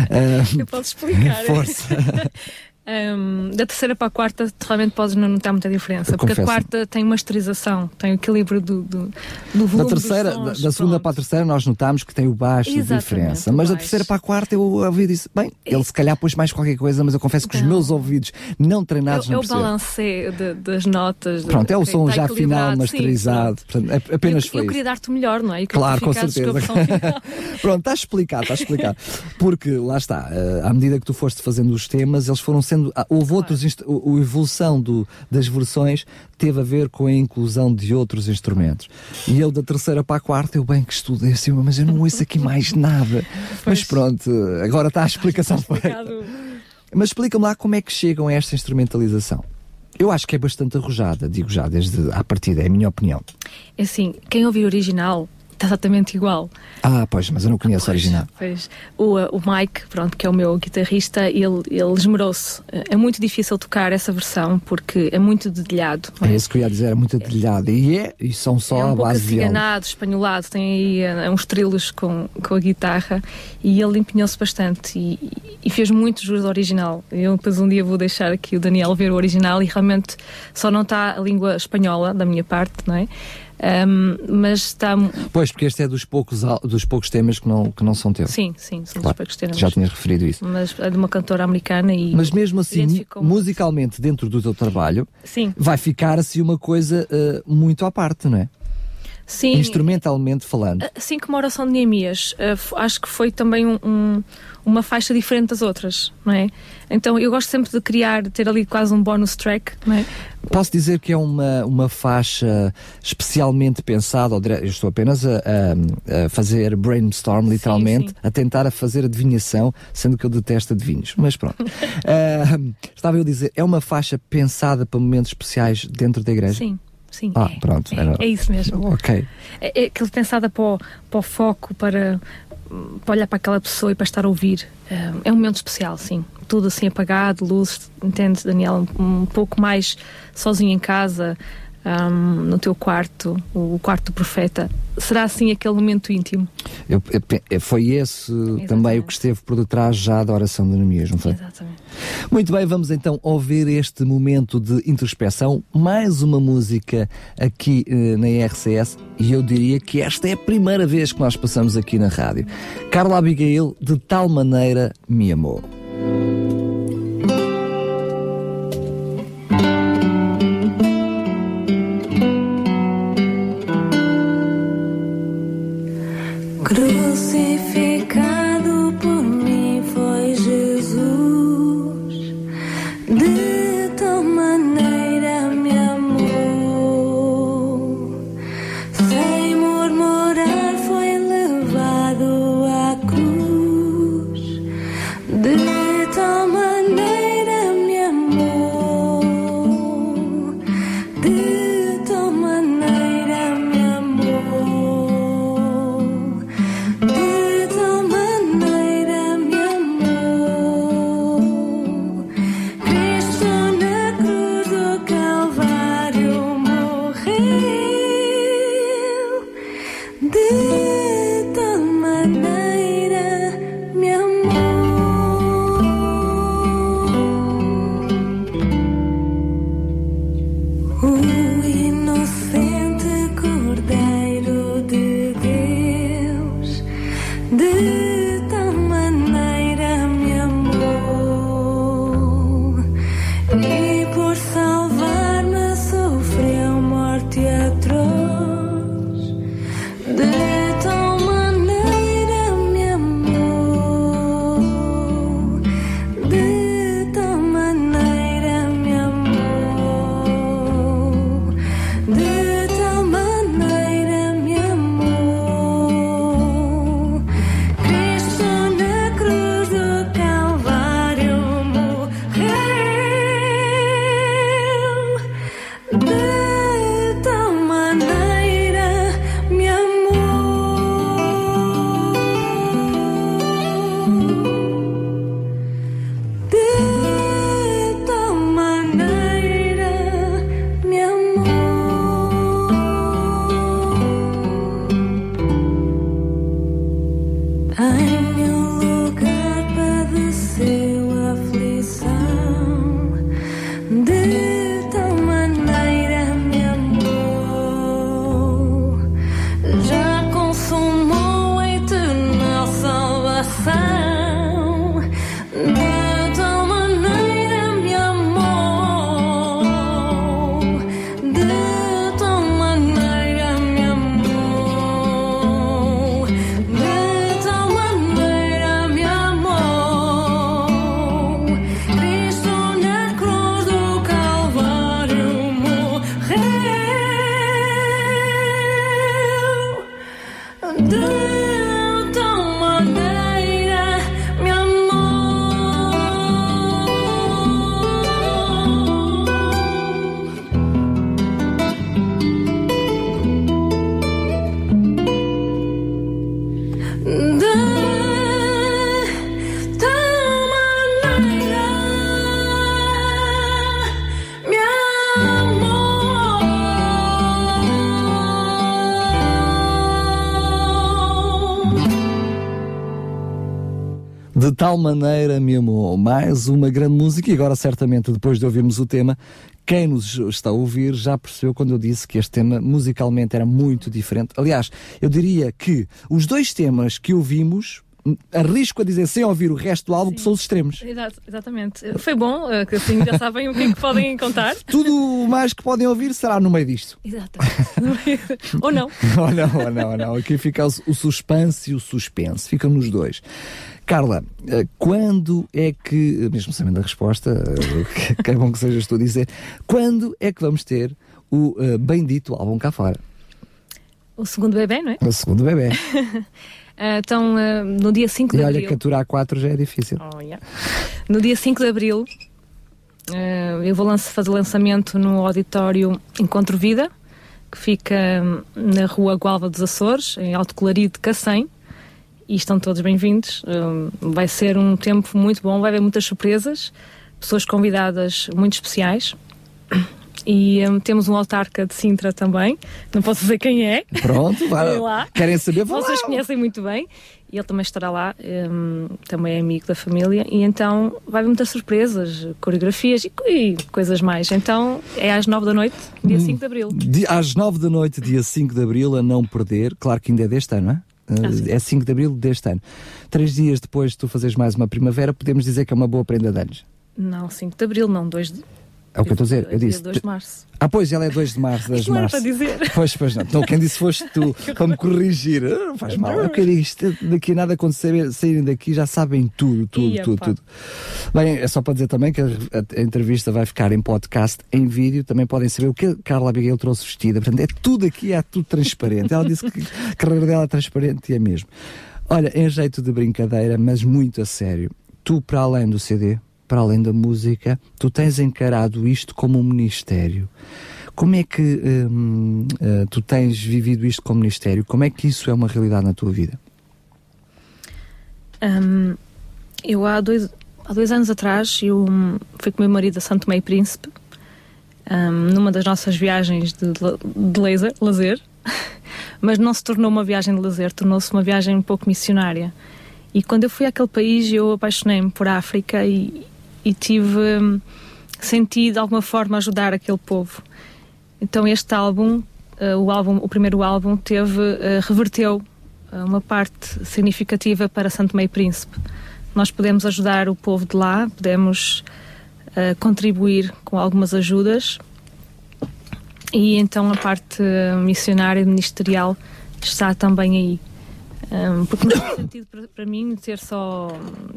Speaker 2: Uh, eu posso explicar.
Speaker 1: Força. (laughs)
Speaker 2: Um, da terceira para a quarta, realmente podes não notar muita diferença, porque a quarta tem masterização, tem o equilíbrio do, do, do volume.
Speaker 1: Da, terceira,
Speaker 2: sons,
Speaker 1: da, da segunda para a terceira, nós notamos que tem o baixo de diferença, mas da terceira para a quarta, eu ouvi e disse: bem, ele se calhar pôs mais qualquer coisa, mas eu confesso que os meus ouvidos não treinados
Speaker 2: eu,
Speaker 1: não
Speaker 2: Eu balancei das notas.
Speaker 1: Pronto, é o som já final, masterizado, sim, portanto, apenas
Speaker 2: eu,
Speaker 1: foi.
Speaker 2: Eu queria dar-te o melhor, não é? E
Speaker 1: claro, com certeza. (laughs) pronto, está explicado, está explicado. Porque lá está, eh, à medida que tu foste fazendo os temas, eles foram sendo. Ah, houve outros outros a evolução do, das versões teve a ver com a inclusão de outros instrumentos. E eu da terceira para a quarta, eu bem que estudei assim, mas eu não ouço aqui mais (laughs) nada. Pois. Mas pronto, agora está a explicação feita. Mas explica-me lá como é que chegam a esta instrumentalização. Eu acho que é bastante arrojada, digo já, desde a partida, é a minha opinião.
Speaker 2: É assim, quem ouviu o original exatamente igual.
Speaker 1: Ah, pois, mas eu não conheço
Speaker 2: pois,
Speaker 1: a original.
Speaker 2: Pois. O, uh, o Mike, pronto, que é o meu guitarrista, ele, ele esmerou-se. É muito difícil tocar essa versão porque é muito dedilhado.
Speaker 1: É, é isso que eu ia dizer, é muito dedilhado. E, é, e são só é
Speaker 2: um
Speaker 1: a base
Speaker 2: de. É espanholado, tem aí uh, uns trilos com, com a guitarra e ele empenhou-se bastante e, e, fez muito jus ao original. Eu depois um dia vou deixar aqui o Daniel ver o original e realmente só não está a língua espanhola da minha parte, não é? Um, mas está.
Speaker 1: Pois, porque este é dos poucos, dos poucos temas que não, que não são teus.
Speaker 2: Sim, sim, são claro, dos poucos temas.
Speaker 1: Já tinhas referido isso.
Speaker 2: Mas é de uma cantora americana e.
Speaker 1: Mas mesmo assim, musicalmente, dentro do teu trabalho,
Speaker 2: sim.
Speaker 1: vai ficar assim uma coisa uh, muito à parte, não é?
Speaker 2: Sim.
Speaker 1: Instrumentalmente falando.
Speaker 2: Assim como a oração de Neemias, uh, acho que foi também um, um, uma faixa diferente das outras, não é? Então eu gosto sempre de criar, ter ali quase um bonus track, não é?
Speaker 1: Posso dizer que é uma, uma faixa especialmente pensada, eu estou apenas a, a, a fazer brainstorm, literalmente, sim, sim. a tentar a fazer adivinhação, sendo que eu detesto adivinhos, mas pronto. uh, (laughs) estava eu a dizer, é uma faixa pensada para momentos especiais dentro da igreja?
Speaker 2: Sim. Sim,
Speaker 1: ah, é, pronto.
Speaker 2: É, é, isso mesmo.
Speaker 1: Ok.
Speaker 2: É, é aquilo pensada para o, para o foco, para, para olhar para aquela pessoa e para estar a ouvir. É, é um momento especial, sim. Tudo assim apagado, luz, entende, Daniel? Um pouco mais sozinho em casa, um, no teu quarto, o quarto do profeta, será assim aquele momento íntimo?
Speaker 1: Eu, eu, foi esse Exatamente. também o que esteve por detrás já da oração de Neemias, não foi?
Speaker 2: Exatamente.
Speaker 1: Muito bem, vamos então ouvir este momento de introspeção, mais uma música aqui eh, na RCS e eu diria que esta é a primeira vez que nós passamos aqui na rádio. Carla Abigail, de tal maneira me amou. crucificado. Tal maneira me amou. Mais uma grande música, e agora, certamente, depois de ouvirmos o tema, quem nos está a ouvir já percebeu quando eu disse que este tema musicalmente era muito diferente. Aliás, eu diria que os dois temas que ouvimos arrisco a dizer sem ouvir o resto do álbum Sim. que são os extremos.
Speaker 2: Exato, exatamente. Foi bom, eh, que assim já sabem o que é que podem contar. (laughs)
Speaker 1: Tudo mais que podem ouvir será no meio disto.
Speaker 2: Exatamente. ou não. (laughs)
Speaker 1: ou não, ou não, ou não. Aqui fica o suspense e o suspense. Ficam nos dois. Carla, eh, quando é que, mesmo sabendo a resposta, eh, que é bom que sejas tu a dizer, quando é que vamos ter o bendito álbum cá fora?
Speaker 2: O segundo bebê, não é?
Speaker 1: O segundo bebê. (laughs)
Speaker 2: Uh, então, uh, no dia 5 de
Speaker 1: e
Speaker 2: abril.
Speaker 1: E olha que aturar 4 já é difícil.
Speaker 2: Oh, yeah. No dia 5 de abril, uh, eu vou lança, fazer lançamento no auditório Encontro Vida, que fica hum, na rua Gualva dos Açores, em Alto Colorido de Cacém. E estão todos bem-vindos. Hum, vai ser um tempo muito bom, vai haver muitas surpresas, pessoas convidadas muito especiais. E um, temos um autarca de Sintra também, não posso dizer quem é.
Speaker 1: Pronto, vai lá. Querem saber?
Speaker 2: Vão Vocês lá. conhecem muito bem. E ele também estará lá, um, também é amigo da família. E então vai haver muitas surpresas, coreografias e, e coisas mais. Então é às nove da noite, dia 5 hum, de abril.
Speaker 1: às nove da noite, dia 5 de abril, a não perder. Claro que ainda é deste ano, não é? Ah, é 5 de abril deste ano. Três dias depois de tu fazeres mais uma primavera, podemos dizer que é uma boa prenda de anos.
Speaker 2: Não, 5 de abril, não, 2 de
Speaker 1: é o que eu estou a dizer. Eu disse.
Speaker 2: 2 de março.
Speaker 1: Ah, pois, ela é 2 de março, 2 de março.
Speaker 2: para dizer.
Speaker 1: Pois, pois não. Então, quem disse foste tu (laughs) para me corrigir. Ah, não faz mal. Eu queria isto, daqui a nada, quando saírem daqui, já sabem tudo, tudo, Ia, tudo, pá. tudo. Bem, é só para dizer também que a, a, a, entrevista vai ficar em podcast, em vídeo. Também podem saber o que a Carla Abigail trouxe vestida. Portanto, é tudo aqui, é tudo transparente. Ela disse que a carreira dela é transparente e é mesmo. Olha, em jeito de brincadeira, mas muito a sério. Tu, para além do CD, para além da música, tu tens encarado isto como um ministério. Como é que hum, uh, tu tens vivido isto como ministério? Como é que isso é uma realidade na tua vida?
Speaker 2: Um, eu há dois, há dois anos atrás eu fui com o meu marido a Santo Meio Príncipe um, numa das nossas viagens de, de laser, lazer, (laughs) mas não se tornou uma viagem de lazer, tornou-se uma viagem um pouco missionária. E quando eu fui àquele país, eu apaixonei-me por África e, e tive hum, senti de alguma forma ajudar aquele povo. Então este álbum, uh, o álbum, o primeiro álbum teve uh, reverteu uh, uma parte significativa para Santo Meio Príncipe. Nós podemos ajudar o povo de lá, podemos contribuir com algumas ajudas e então a parte missionária ministerial está também aí. Um, porque não faz sentido para, para, mim ter só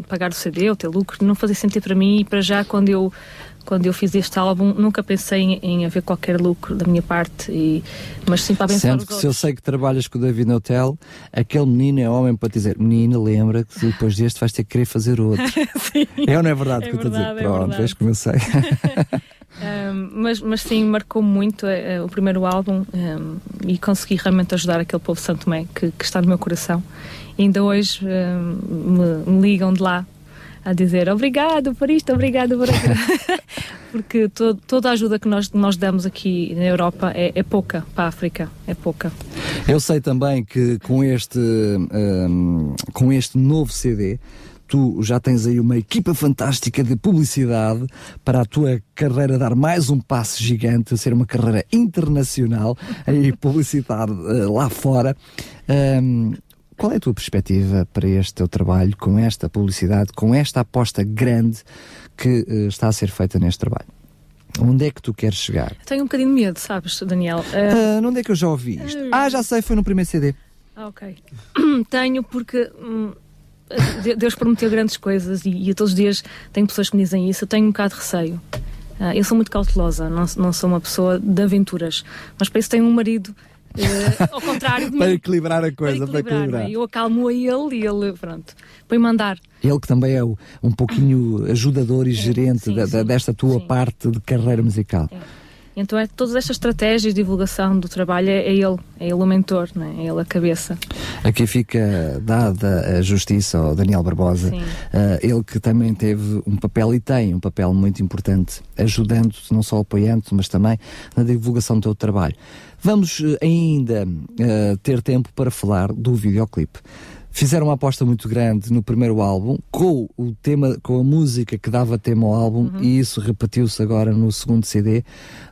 Speaker 2: pagar o CD ou ter lucro, não fazia sentido para mim e para já quando eu quando eu fiz este álbum nunca pensei em, em haver qualquer lucro da minha parte e, mas sim para abençoar
Speaker 1: Sendo que se eu sei que trabalhas com o David Hotel aquele menino é homem para te dizer menina lembra que depois deste vais ter que querer fazer outro. (laughs) É ou não é verdade é que eu estou a dizer? É Pronto, vês como eu sei (laughs)
Speaker 2: Mas, mas sim, marcou muito uh, o primeiro álbum um, e consegui realmente ajudar aquele povo Santo Tomé que, que está no meu coração. E ainda hoje me, me, ligam de lá a dizer obrigado por isto, obrigado por aquilo. (laughs) Porque to, toda a ajuda que nós, nós damos aqui na Europa é, é, pouca para a África, é pouca.
Speaker 1: Eu sei também que com este, com este novo CD tu já tens aí uma equipa fantástica de publicidade para a tua carreira dar mais um passo gigante, ser uma carreira internacional (laughs) e publicidade uh, lá fora. Um, qual é a tua perspectiva para este teu trabalho, com esta publicidade, com esta aposta grande que uh, está a ser feita neste trabalho? Onde é que tu queres chegar?
Speaker 2: Tenho um bocadinho de medo, sabes, Daniel?
Speaker 1: Uh, onde é que eu já ouvi isto? Ah, já sei, foi no primeiro CD.
Speaker 2: Ah, ok. (clears throat) Tenho porque hum, Deus prometeu grandes coisas e, e todos os dias tenho pessoas que me dizem isso. Eu tenho um bocado de receio. Uh, eu sou muito cautelosa, não, não sou uma pessoa de aventuras, mas para isso tenho um marido Uh, ao contrário de (laughs) mim.
Speaker 1: para equilibrar a coisa,
Speaker 2: para equilibrar.
Speaker 1: Para equilibrar.
Speaker 2: É? Eu acalmo a ele e ele, pronto, põe mandar.
Speaker 1: Ele que também é um pouquinho ajudador e gerente
Speaker 2: sim,
Speaker 1: da,
Speaker 2: sim,
Speaker 1: desta tua
Speaker 2: sim.
Speaker 1: parte de carreira musical.
Speaker 2: É. Então é todas estas estratégias de divulgação do trabalho é, ele, é ele o mentor, é? é ele a cabeça.
Speaker 1: Aqui fica dada a justiça ao Daniel Barbosa, uh, ele que também teve um papel e tem um papel muito importante, ajudando-te, não só apoiando-te, mas também na divulgação do teu trabalho. Vamos uh, ainda uh, ter tempo para falar do videoclipe. Fizeram uma aposta muito grande no primeiro álbum, com o tema, com a música que dava tema ao álbum,
Speaker 2: Uhum.
Speaker 1: e isso repetiu-se agora no segundo CD,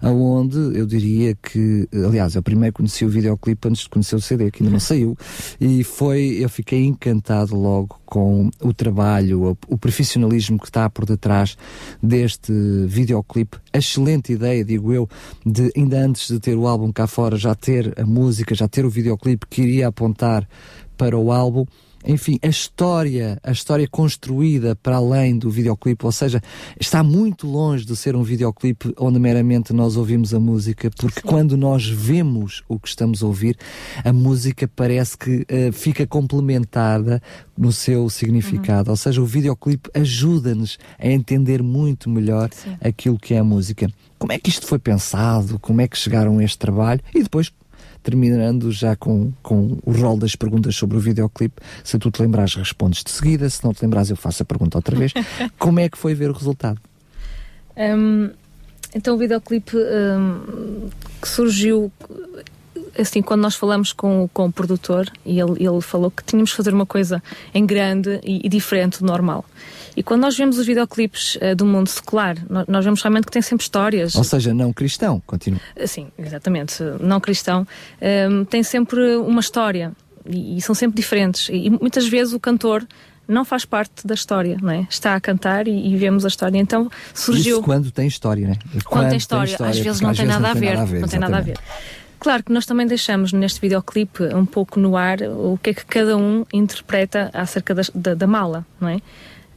Speaker 1: aonde eu diria que, aliás, eu primeiro conheci o videoclipe antes de conhecer o CD, que ainda não (laughs) saiu, e foi, eu fiquei encantado logo com o trabalho, o, o profissionalismo que está por detrás deste videoclipe. A excelente ideia, digo eu, de ainda antes de ter o álbum cá fora, já ter a música, já ter o videoclipe que iria apontar para o álbum. Enfim, a história, a história construída para além do videoclipe, ou seja, está muito longe de ser um videoclipe onde meramente nós ouvimos a música, porque
Speaker 2: Sim.
Speaker 1: quando nós vemos o que estamos a ouvir, a música parece que uh, fica complementada no seu significado. Uhum. Ou seja, o videoclipe ajuda-nos a entender muito melhor
Speaker 2: Sim.
Speaker 1: aquilo que é a música. Como é que isto foi pensado? Como é que chegaram a este trabalho? E depois terminando já com, com o rol das perguntas sobre o videoclipe. Se tu te lembrares, respondes de seguida. Se não te lembrares, eu faço a pergunta outra vez. (laughs) Como é que foi ver o resultado?
Speaker 2: Um, então o videoclipe um, que surgiu assim, quando nós falamos com, com o produtor e ele, ele falou que tínhamos de fazer uma coisa em grande e, e diferente do normal. E quando nós vemos os videoclipes uh, do mundo secular, nós, nós, vemos realmente que tem sempre histórias.
Speaker 1: Ou seja, não cristão, continua.
Speaker 2: Sim, exatamente. Não cristão. Um, tem sempre uma história e, e, são sempre diferentes. E, muitas vezes o cantor não faz parte da história, não é? Está a cantar e, e vemos a história. Então surgiu.
Speaker 1: Isso quando tem história, né?
Speaker 2: Quando, quando tem, história. tem história. Às vezes não tem, nada, não tem nada a ver. Não tem nada a ver. Claro que nós também deixamos neste videoclipe um pouco no ar o que é que cada um interpreta acerca da, da, da mala, não é?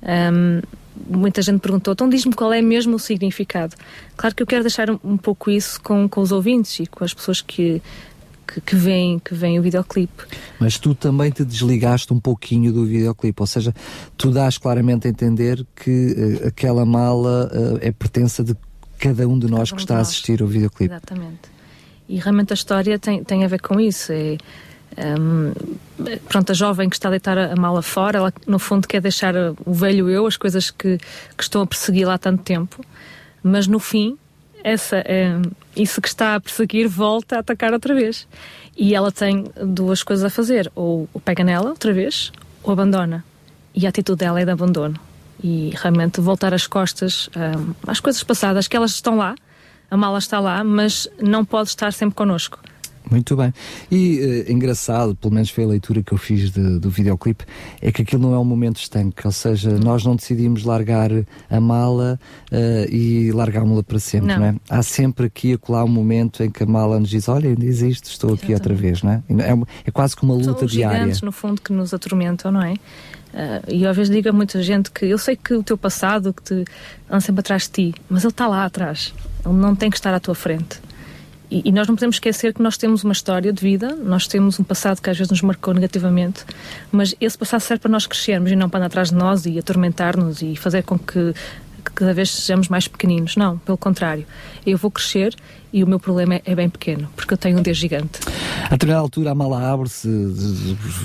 Speaker 2: Um, muita gente perguntou, então diz-me qual é mesmo o significado. Claro que eu quero deixar um, um pouco isso com, com os ouvintes e com as pessoas que, que, que, veem, que veem o videoclipe.
Speaker 1: Mas tu também te desligaste um pouquinho do videoclipe, ou seja, tu dás claramente a entender que uh, aquela mala uh, é pertença de cada um de nós um que está a assistir ao videoclipe.
Speaker 2: Exatamente. E realmente a história tem, tem a ver com isso. É, um, pronto, a jovem que está a deitar a mala fora, ela no fundo quer deixar o velho eu, as coisas que, que estão a perseguir lá há tanto tempo, mas no fim, essa, é, isso que está a perseguir volta a atacar outra vez. E ela tem duas coisas a fazer: ou, ou pega nela outra vez, ou abandona. E a atitude dela é de abandono. E realmente voltar as costas um, às coisas passadas, que elas estão lá, a mala está lá, mas não pode estar sempre connosco.
Speaker 1: Muito bem. E uh, engraçado, pelo menos foi a leitura que eu fiz de, do videoclipe, é que aquilo não é um momento estanque, ou seja, nós não decidimos largar a mala uh, e largámos-la para sempre, não. não. é? Há sempre aqui e acolá um momento em que a mala nos diz, olha, ainda existe, estou aqui outra vez, não é? É, é quase que uma luta
Speaker 2: São
Speaker 1: diária.
Speaker 2: gigantes, no fundo, que nos atormentam, não é? Uh, e às vezes digo a muita gente que eu sei que o teu passado que te anda sempre atrás de ti, mas ele está lá atrás, ele não tem que estar à tua frente. E, nós não podemos esquecer que nós temos uma história de vida, nós temos um passado que às vezes nos marcou negativamente, mas esse passado serve para nós crescermos e não para andar atrás de nós e atormentar-nos e fazer com que, que cada vez sejamos mais pequeninos. Não, pelo contrário. Eu vou crescer e o meu problema é, bem pequeno, porque eu tenho um Deus gigante.
Speaker 1: A determinada altura a mala abre-se,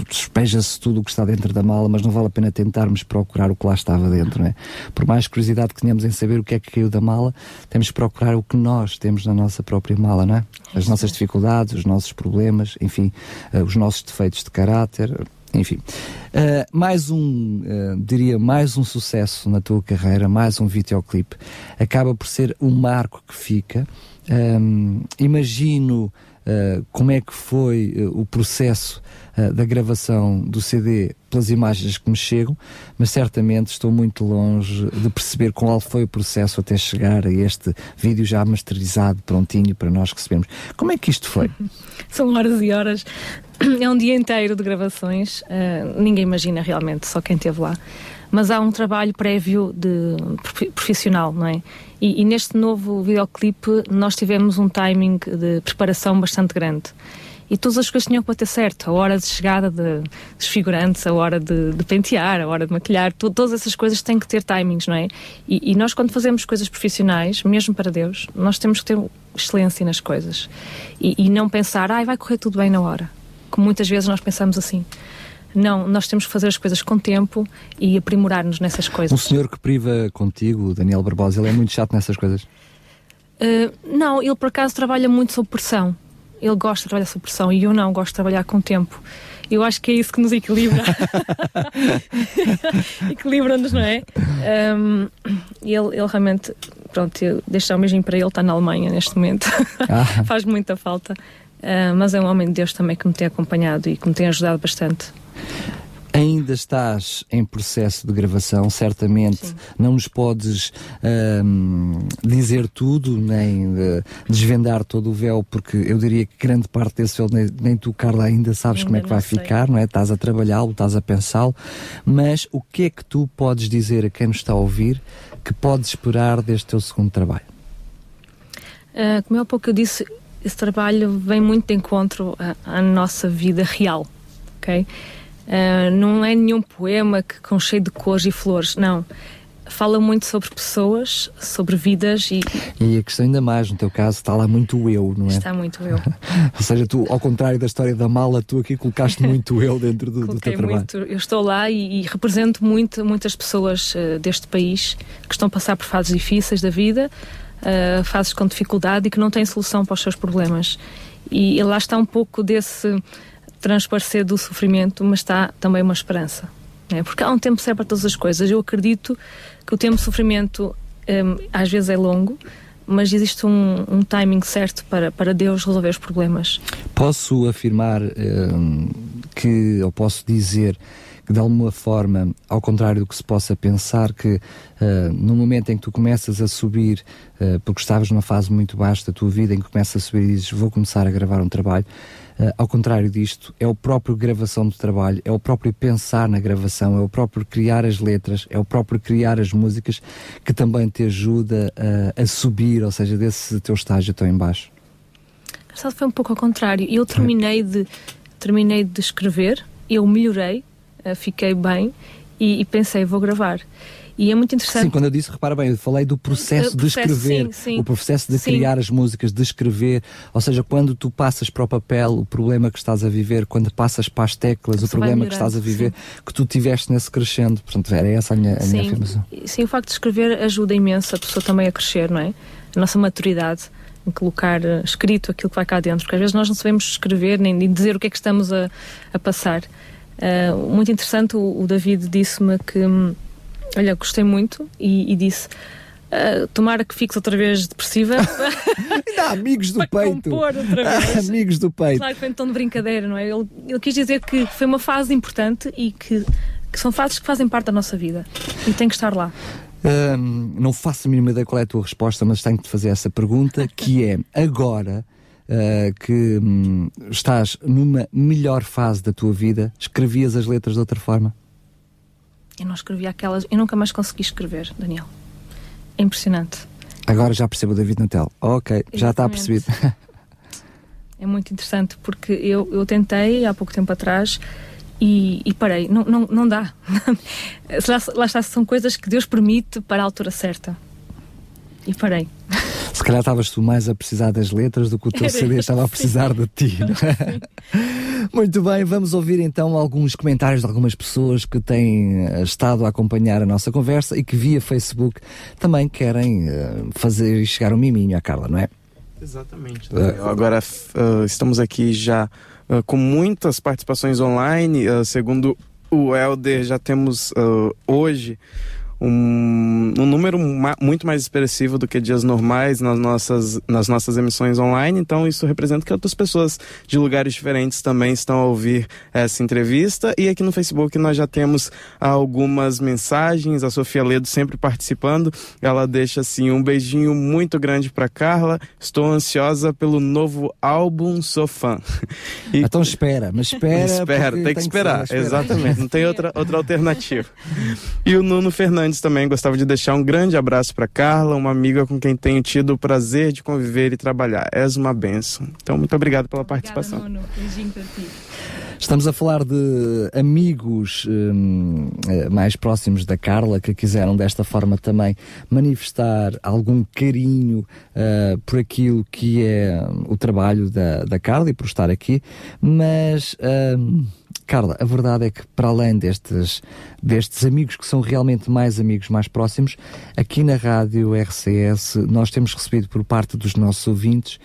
Speaker 1: despeja-se tudo o que está dentro da mala, mas não vale a pena tentarmos procurar o que lá estava dentro, não é? Por mais curiosidade que tenhamos em saber o que é que caiu da mala, temos que procurar o que nós temos na nossa própria mala, não é? As nossas dificuldades, os nossos problemas, enfim, uh, os nossos defeitos de caráter, enfim. Uh, mais um, uh, diria, mais um sucesso na tua carreira, mais um videoclipe. Acaba por ser um marco que fica. Um, imagino uh, como é que foi o processo da gravação do CD pelas imagens que me chegam, mas certamente estou muito longe de perceber qual foi o processo até chegar a este vídeo já masterizado, prontinho para nós recebermos. Como é que isto foi? (laughs)
Speaker 2: São horas e horas, (clears throat) é um dia inteiro de gravações, uh, ninguém imagina realmente, só quem esteve lá. Mas há um trabalho prévio de profissional, não é? E, e neste novo videoclipe nós tivemos um timing de preparação bastante grande. E todas as coisas tinham que bater certo. A hora de chegada de, dos figurantes, a hora de, de pentear, a hora de maquilhar, todas essas coisas têm que ter timings, não é? E, e, nós, quando fazemos coisas profissionais, mesmo para Deus, nós temos que ter excelência nas coisas. E, e não pensar, ai, ah, vai correr tudo bem na hora. Como muitas vezes nós pensamos assim. Não, nós temos que fazer as coisas com tempo e aprimorar-nos nessas coisas.
Speaker 1: Um senhor que priva contigo, Daniel Barbosa, ele é muito chato nessas coisas?
Speaker 2: Uh, não, ele por acaso trabalha muito sob pressão. Ele gosta de trabalhar sob pressão e eu não, gosto de trabalhar com tempo. Eu acho que é isso que nos equilibra. (laughs) Equilibra-nos, não é? Um, ele, ele realmente, pronto, deixar o mesmo para ele, está na Alemanha neste momento. Ah. (laughs) Faz muita falta. Uh, mas é um homem de Deus também que me tem acompanhado e que me tem ajudado bastante.
Speaker 1: Ainda estás em processo de gravação, certamente Sim. não nos podes um, dizer tudo, nem uh, desvendar todo o véu, porque eu diria que grande parte desse véu nem, nem tu, Carla, ainda sabes ainda como é que vai sei. ficar, não é? Estás a trabalhá-lo, estás a pensá-lo, mas o que é que tu podes dizer a quem nos está a ouvir que podes esperar deste teu segundo trabalho?
Speaker 2: Uh, como há pouco eu disse, esse trabalho vem muito de encontro à, à nossa vida real, ok? Uh, não é nenhum poema que, com cheio de cores e flores, não. Fala muito sobre pessoas, sobre vidas e.
Speaker 1: E a questão ainda mais, no teu caso, está lá muito eu, não é?
Speaker 2: Está muito eu. (laughs)
Speaker 1: Ou seja, tu, ao contrário da história da mala, tu aqui colocaste (laughs) muito eu dentro do, do teu trabalho. Muito,
Speaker 2: eu estou lá e, e represento muito, muitas pessoas uh, deste país que estão a passar por fases difíceis da vida, uh, fases com dificuldade e que não têm solução para os seus problemas. E, e lá está um pouco desse transparecer do sofrimento, mas está também uma esperança. É? Porque há um tempo certo para todas as coisas. Eu acredito que o tempo de sofrimento um, às vezes é longo, mas existe um, um, timing certo para, para Deus resolver os problemas.
Speaker 1: Posso afirmar um, que, ou posso dizer que de alguma forma, ao contrário do que se possa pensar, que uh, no momento em que tu começas a subir, uh, porque estavas numa fase muito baixa da tua vida, em que começas a subir e dizes vou começar a gravar um trabalho, Uh, ao contrário disto, é o próprio gravação do trabalho, é o próprio pensar na gravação, é o próprio criar as letras, é o próprio criar as músicas que também te ajuda uh, a subir, ou seja, desse teu estágio tão embaixo.
Speaker 2: Engraçado, foi um pouco ao contrário. Eu terminei de, terminei de escrever, eu melhorei, fiquei bem e, e pensei, vou gravar. E é muito interessante.
Speaker 1: Sim, quando eu disse, repara bem, eu falei do processo, de escrever, sim, sim. o processo de sim. criar as músicas, de escrever, ou seja, quando tu passas para o papel o problema que estás a viver, quando passas para as teclas o problema que estás a viver, que tu tiveste nesse crescendo. Portanto, era essa a minha, a minha afirmação.
Speaker 2: Sim, o facto de escrever ajuda imenso a pessoa também a crescer, não é? A nossa maturidade em colocar uh, escrito aquilo que vai cá dentro, porque às vezes nós não sabemos escrever nem, nem dizer o que é que estamos a, a passar. Uh, muito interessante, o, o David disse-me que. Hum, Olha, gostei muito e, e disse. Uh, tomara que fiques outra vez depressiva. (laughs)
Speaker 1: Ainda amigos do (laughs) peito.
Speaker 2: outra (laughs) vez.
Speaker 1: amigos do peito.
Speaker 2: Claro que foi um tom de brincadeira, não é? Ele, ele quis dizer que foi uma fase importante e que, que, são fases que fazem parte da nossa vida e tem que estar lá.
Speaker 1: Um, não faço a mínima ideia qual é a tua resposta, mas tenho que te fazer essa pergunta, que é agora uh, que um, estás numa melhor fase da tua vida, escrevias as letras de outra forma?
Speaker 2: Eu não escrevi aquelas. Eu nunca mais consegui escrever, Daniel. É impressionante.
Speaker 1: Agora já percebo o David Natel. Ok, Exatamente. já está percebido. (laughs)
Speaker 2: é muito interessante porque eu, eu tentei há pouco tempo atrás e, e parei. Não, não, não dá. (laughs) lá, lá está, são coisas que Deus permite para a altura certa. E parei.
Speaker 1: Se calhar estavas tu mais a precisar das letras do que o teu CD estava a precisar de ti. É? (laughs) Muito bem, vamos ouvir então alguns comentários de algumas pessoas que têm eh, estado a acompanhar a nossa conversa e que via Facebook também querem uh, fazer chegar um miminho à Carla, não é?
Speaker 3: Exatamente. Uh, agora uh, estamos aqui já com muitas participações online. segundo o Helder, já temos hoje um, um número ma muito mais expressivo do que dias normais nas nossas, nas nossas emissões online. Então, isso representa que outras pessoas de lugares diferentes também estão a ouvir essa entrevista. E aqui no Facebook nós já temos algumas mensagens. A Sofia Ledo sempre participando. Ela deixa assim um beijinho muito grande para Carla. Estou ansiosa pelo novo álbum, sou fã. (laughs)
Speaker 1: E... Então espera, mas espera.
Speaker 3: espera, tem que, tem que esperar. que esperar. Exatamente, não tem outra, outra alternativa. (laughs) E o Nuno Fernandes Antes também gostava de deixar um grande abraço para Carla, uma amiga com quem tenho tido o prazer de conviver e trabalhar. És uma benção. Então, muito obrigado pela
Speaker 2: Obrigada,
Speaker 3: participação.
Speaker 2: Nuno. Beijinho para ti.
Speaker 1: Estamos a falar de amigos hum, eh, mais próximos da Carla que quiseram desta forma também manifestar algum carinho eh, por aquilo que é o trabalho da, da Carla e por estar aqui, mas hum, Carla, a verdade é que para além destes, destes amigos que são realmente mais amigos, mais próximos, aqui na rádio RCS nós temos recebido por parte dos nossos ouvintes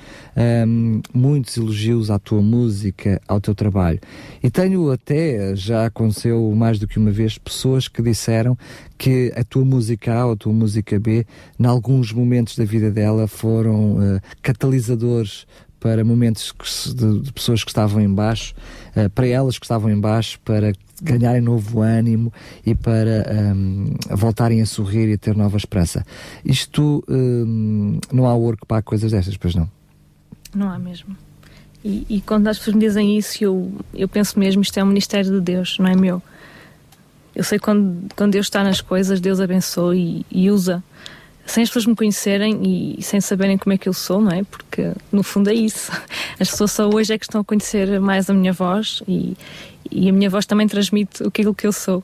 Speaker 1: hum, muitos elogios à tua música, ao teu trabalho. E tenho até, já aconteceu mais do que uma vez, pessoas que disseram que a tua música A ou a tua música B, em alguns momentos da vida dela, foram eh, catalisadores para momentos que de, de pessoas que estavam em baixo, eh, para elas que estavam em baixo, para ganharem novo ânimo e para hum, voltarem a sorrir e a ter nova esperança. Isto hum, não há que pague coisas destas, pois não?
Speaker 2: Não há mesmo. E, e quando as pessoas me dizem isso, eu, eu penso mesmo, isto é um ministério de Deus, não é meu. Eu sei quando, quando Deus está nas coisas, Deus abençoa e, e usa. Sem as pessoas me conhecerem e sem saberem como é que eu sou, não é? Porque no fundo é isso. As pessoas só hoje é que estão a conhecer mais a minha voz e, e a minha voz também transmite aquilo que eu sou.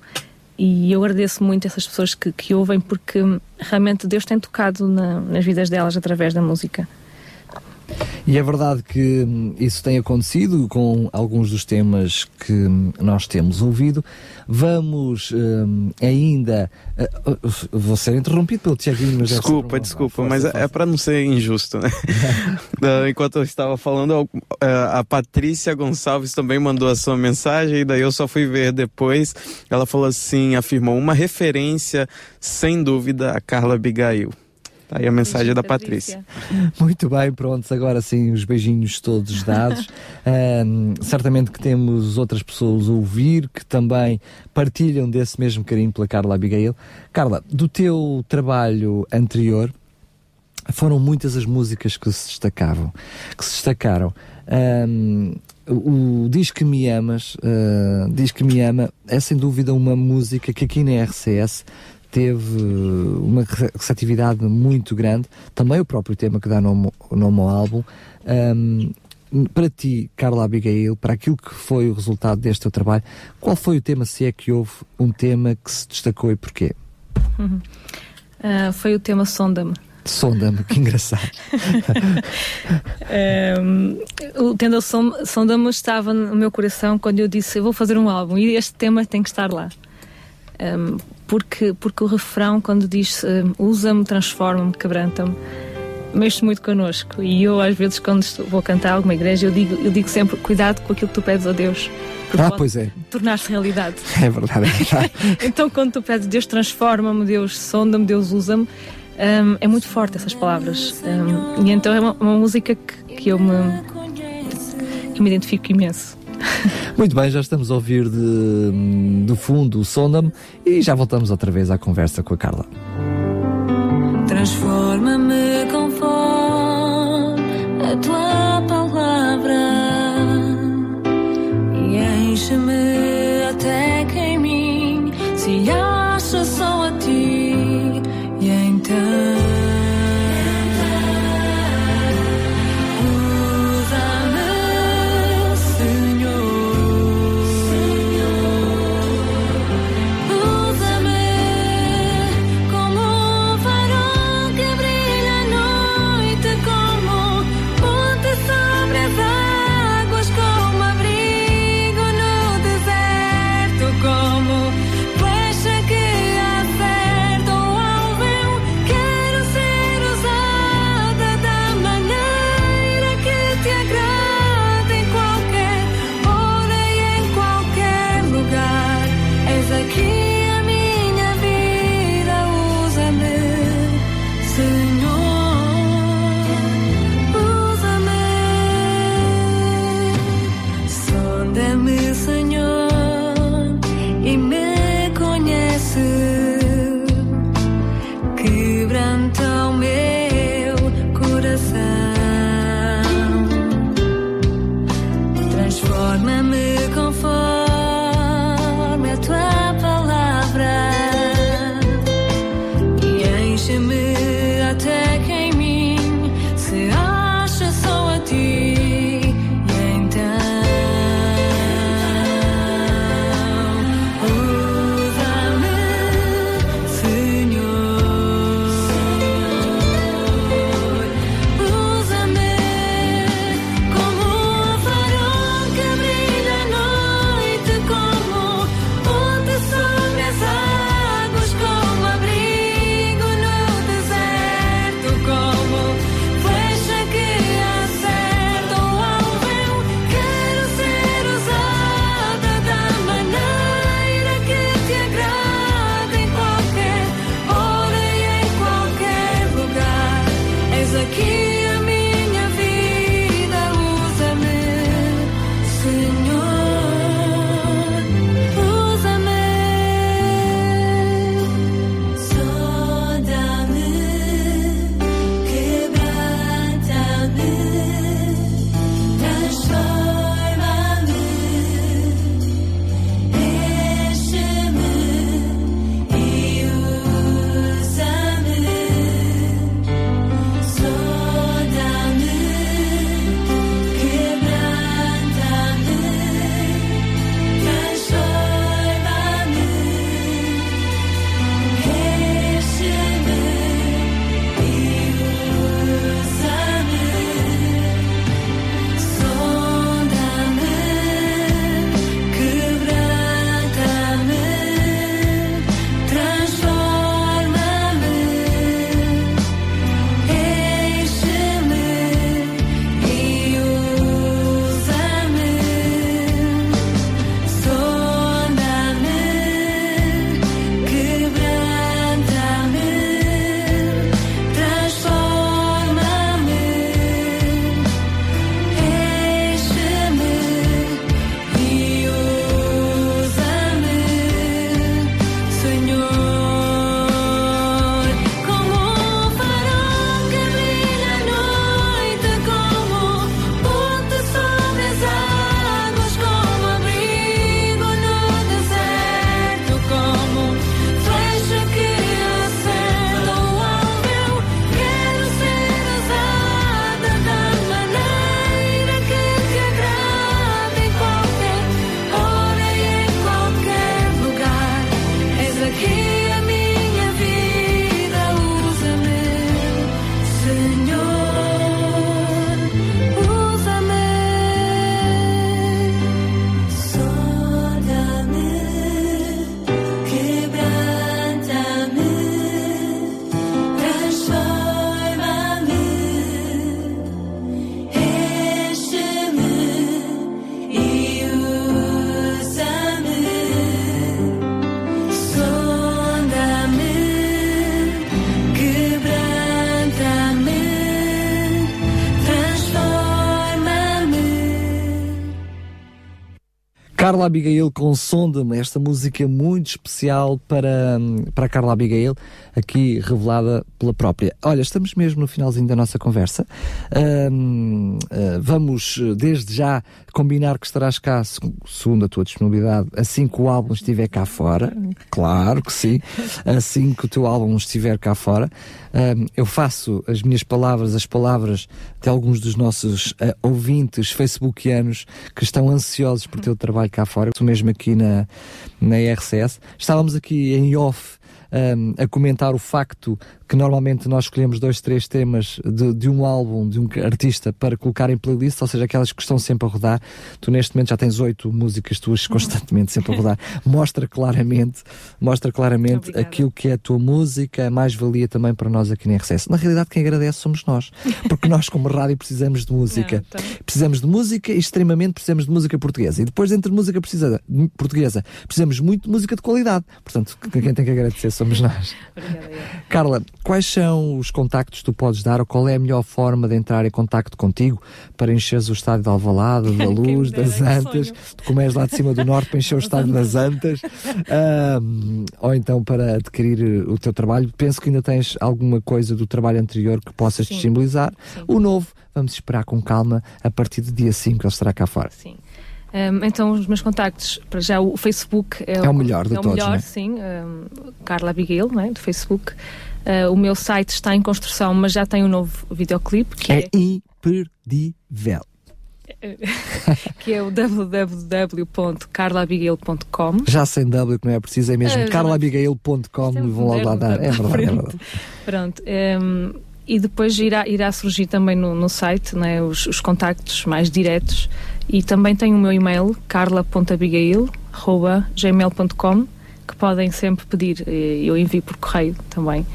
Speaker 2: E eu agradeço muito essas pessoas que, que ouvem porque realmente Deus tem tocado na- nas vidas delas através da música.
Speaker 1: E é verdade que hum, isso tem acontecido com alguns dos temas que hum, nós temos ouvido. Vamos hum, ainda. uh, vou ser interrompido pelo Tiaguinho, mas
Speaker 3: Desculpa, desculpa, mas é- é para não ser injusto, né? (laughs) Enquanto eu estava falando, eh, a Patrícia Gonçalves também mandou a sua mensagem, e daí eu só fui ver depois. Ela falou assim: afirmou uma referência, sem dúvida, a Carla Abigail. Tá aí a mensagem da Patrícia.
Speaker 1: Muito bem, prontos, agora sim, os beijinhos todos dados. (laughs) Hum, certamente que temos outras pessoas a ouvir que também partilham desse mesmo carinho pela Carla Abigail. Carla, do teu trabalho anterior, foram muitas as músicas que se destacavam, que se destacaram. O, o Diz que Me Amas, uh, Diz que Me Ama, é sem dúvida uma música que aqui na RCS teve uma re- receptividade muito grande. Também o próprio tema que dá nome, nome ao álbum. Hum, para ti, Carla Abigail, para aquilo que foi o resultado deste teu trabalho, qual foi o tema, se é que houve um tema que se destacou e porquê?
Speaker 2: Ah, foi o tema Sonda-me.
Speaker 1: Sonda-me, que engraçado. (laughs)
Speaker 2: Um, o Som- Sonda-me estava no meu coração quando eu disse eu vou fazer um álbum e este tema tem que estar lá. Um, porque, porque o refrão, quando diz um, usa-me, transforma-me, quebranta-me, mexe muito connosco. E eu, às vezes, quando estou- vou cantar alguma igreja, eu digo, eu digo sempre: cuidado com aquilo que tu pedes a Deus, porque
Speaker 1: Ah, pois é,
Speaker 2: tornar-se realidade. (laughs)
Speaker 1: é verdade, é verdade. (laughs)
Speaker 2: Então, quando tu pedes Deus transforma-me, Deus sonda-me, Deus usa-me, hum, é muito forte essas palavras. Hum, e então é uma, uma música que, que eu me, que me identifico imenso. (laughs)
Speaker 1: Muito bem, já estamos a ouvir de, do fundo o Sonda-me e já voltamos outra vez à conversa com a Carla.
Speaker 4: Transforma-me conforme a tua
Speaker 1: Carla Abigail com Sonda-me, esta música muito especial para, para a Carla Abigail, aqui revelada pela própria. Olha, estamos mesmo no finalzinho da nossa conversa. Uh, vamos desde já combinar que estarás cá, segundo a tua disponibilidade, assim que o álbum estiver cá fora. Claro que sim. Assim que o teu álbum estiver cá fora. Uh, eu faço as minhas palavras, as palavras de alguns dos nossos uh, ouvintes facebookianos que estão ansiosos por teu trabalho cá fora, mesmo aqui na, na RCS. Estávamos aqui em off um, a comentar o facto que normalmente nós escolhemos dois, três temas de, de, um álbum, de um artista para colocar em playlist, ou seja, aquelas que estão sempre a rodar. Tu neste momento já tens oito músicas tuas constantemente sempre a rodar. (laughs) Mostra claramente, mostra claramente aquilo que é a tua música, a mais-valia também para nós aqui na RCS. Na realidade, quem agradece somos nós, porque nós, como rádio, precisamos de música. Não, então... Precisamos de música e extremamente precisamos de música portuguesa. E depois, entre música precisa, portuguesa, precisamos muito de música de qualidade. Portanto, quem tem que agradecer somos nós. Obrigada, Carla, Quais são os contactos que tu podes dar ou qual é a melhor forma de entrar em contacto contigo para encheres o estádio de Alvalade, da (laughs) Luz, das Antas, tu comes lá de cima do Norte para encher o estádio das Antas, um, ou então para adquirir o teu trabalho. Penso que ainda tens alguma coisa do trabalho anterior que possas Sim. disponibilizar. Sim. O novo, vamos esperar com calma a partir do dia 5 ele estará cá fora.
Speaker 2: Sim. Um, então, os meus contactos, para já o Facebook é,
Speaker 1: é o, melhor de
Speaker 2: é
Speaker 1: todos.
Speaker 2: o melhor,
Speaker 1: né?
Speaker 2: sim. Um, Carla Abigail, né, do Facebook. Uh, o meu site está em construção, mas já tem um novo videoclipe que
Speaker 1: é, é imperdível. (laughs)
Speaker 2: que é o www.carlaabigail.com
Speaker 1: Já sem W que não é preciso, é mesmo uh, carlaabigail.com e vão logo lá dar. É verdade, é (laughs) verdade.
Speaker 2: Pronto. Um, e depois irá, irá surgir também no, no site né, os, os contactos mais diretos e também tem o meu e-mail carla.abigail.gmail.com que podem sempre pedir, eh, eu envio por correio também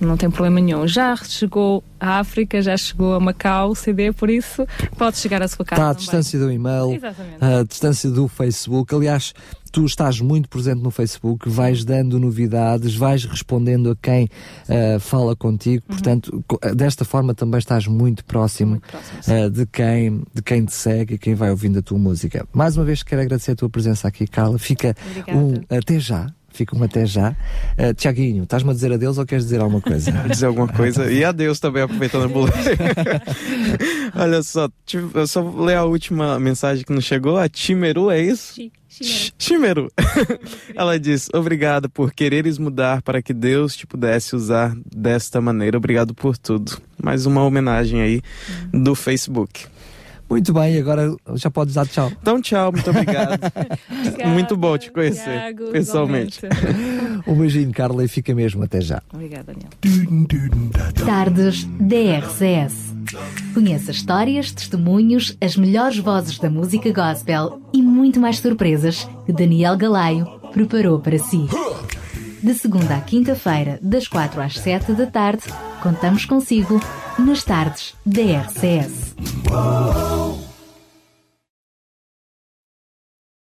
Speaker 2: não tem problema nenhum. Já chegou à África, já chegou a Macau o CD, por isso pode chegar à sua casa.
Speaker 1: Está
Speaker 2: à
Speaker 1: também. distância do e-mail, à distância do Facebook. Aliás, tu estás muito presente no Facebook, vais dando novidades, vais respondendo a quem uh, fala contigo, uhum. portanto, desta forma também estás muito próximo, muito próximo uh, de, quem, de quem te segue e quem vai ouvindo a tua música. Mais uma vez quero agradecer a tua presença aqui, Carla. Fica Obrigada. um até já ficam até já. Uh, Tiaguinho, estás-me a dizer adeus ou queres dizer alguma coisa? (laughs)
Speaker 3: dizer alguma coisa e adeus também, aproveitando a boleia. (laughs) Olha só, eu só vou ler a última mensagem que nos chegou. A Timeru, é isso? Chimeru. (laughs) Ela diz: Obrigada por quereres mudar para que Deus te pudesse usar desta maneira. Obrigado por tudo. Mais uma homenagem aí do Facebook.
Speaker 1: Muito bem, agora já pode dar tchau.
Speaker 3: Então, tchau, muito obrigado. (laughs) muito bom te conhecer Thiago, pessoalmente. (laughs)
Speaker 1: um beijinho, Carla, e fica mesmo até já.
Speaker 2: Obrigada, Daniel.
Speaker 5: Tardes DRCS. Conheça histórias, testemunhos, as melhores vozes da música gospel e muito mais surpresas que Daniel Galaio preparou para si. De segunda à quinta-feira, das quatro às sete da tarde, contamos consigo nas tardes da RCS.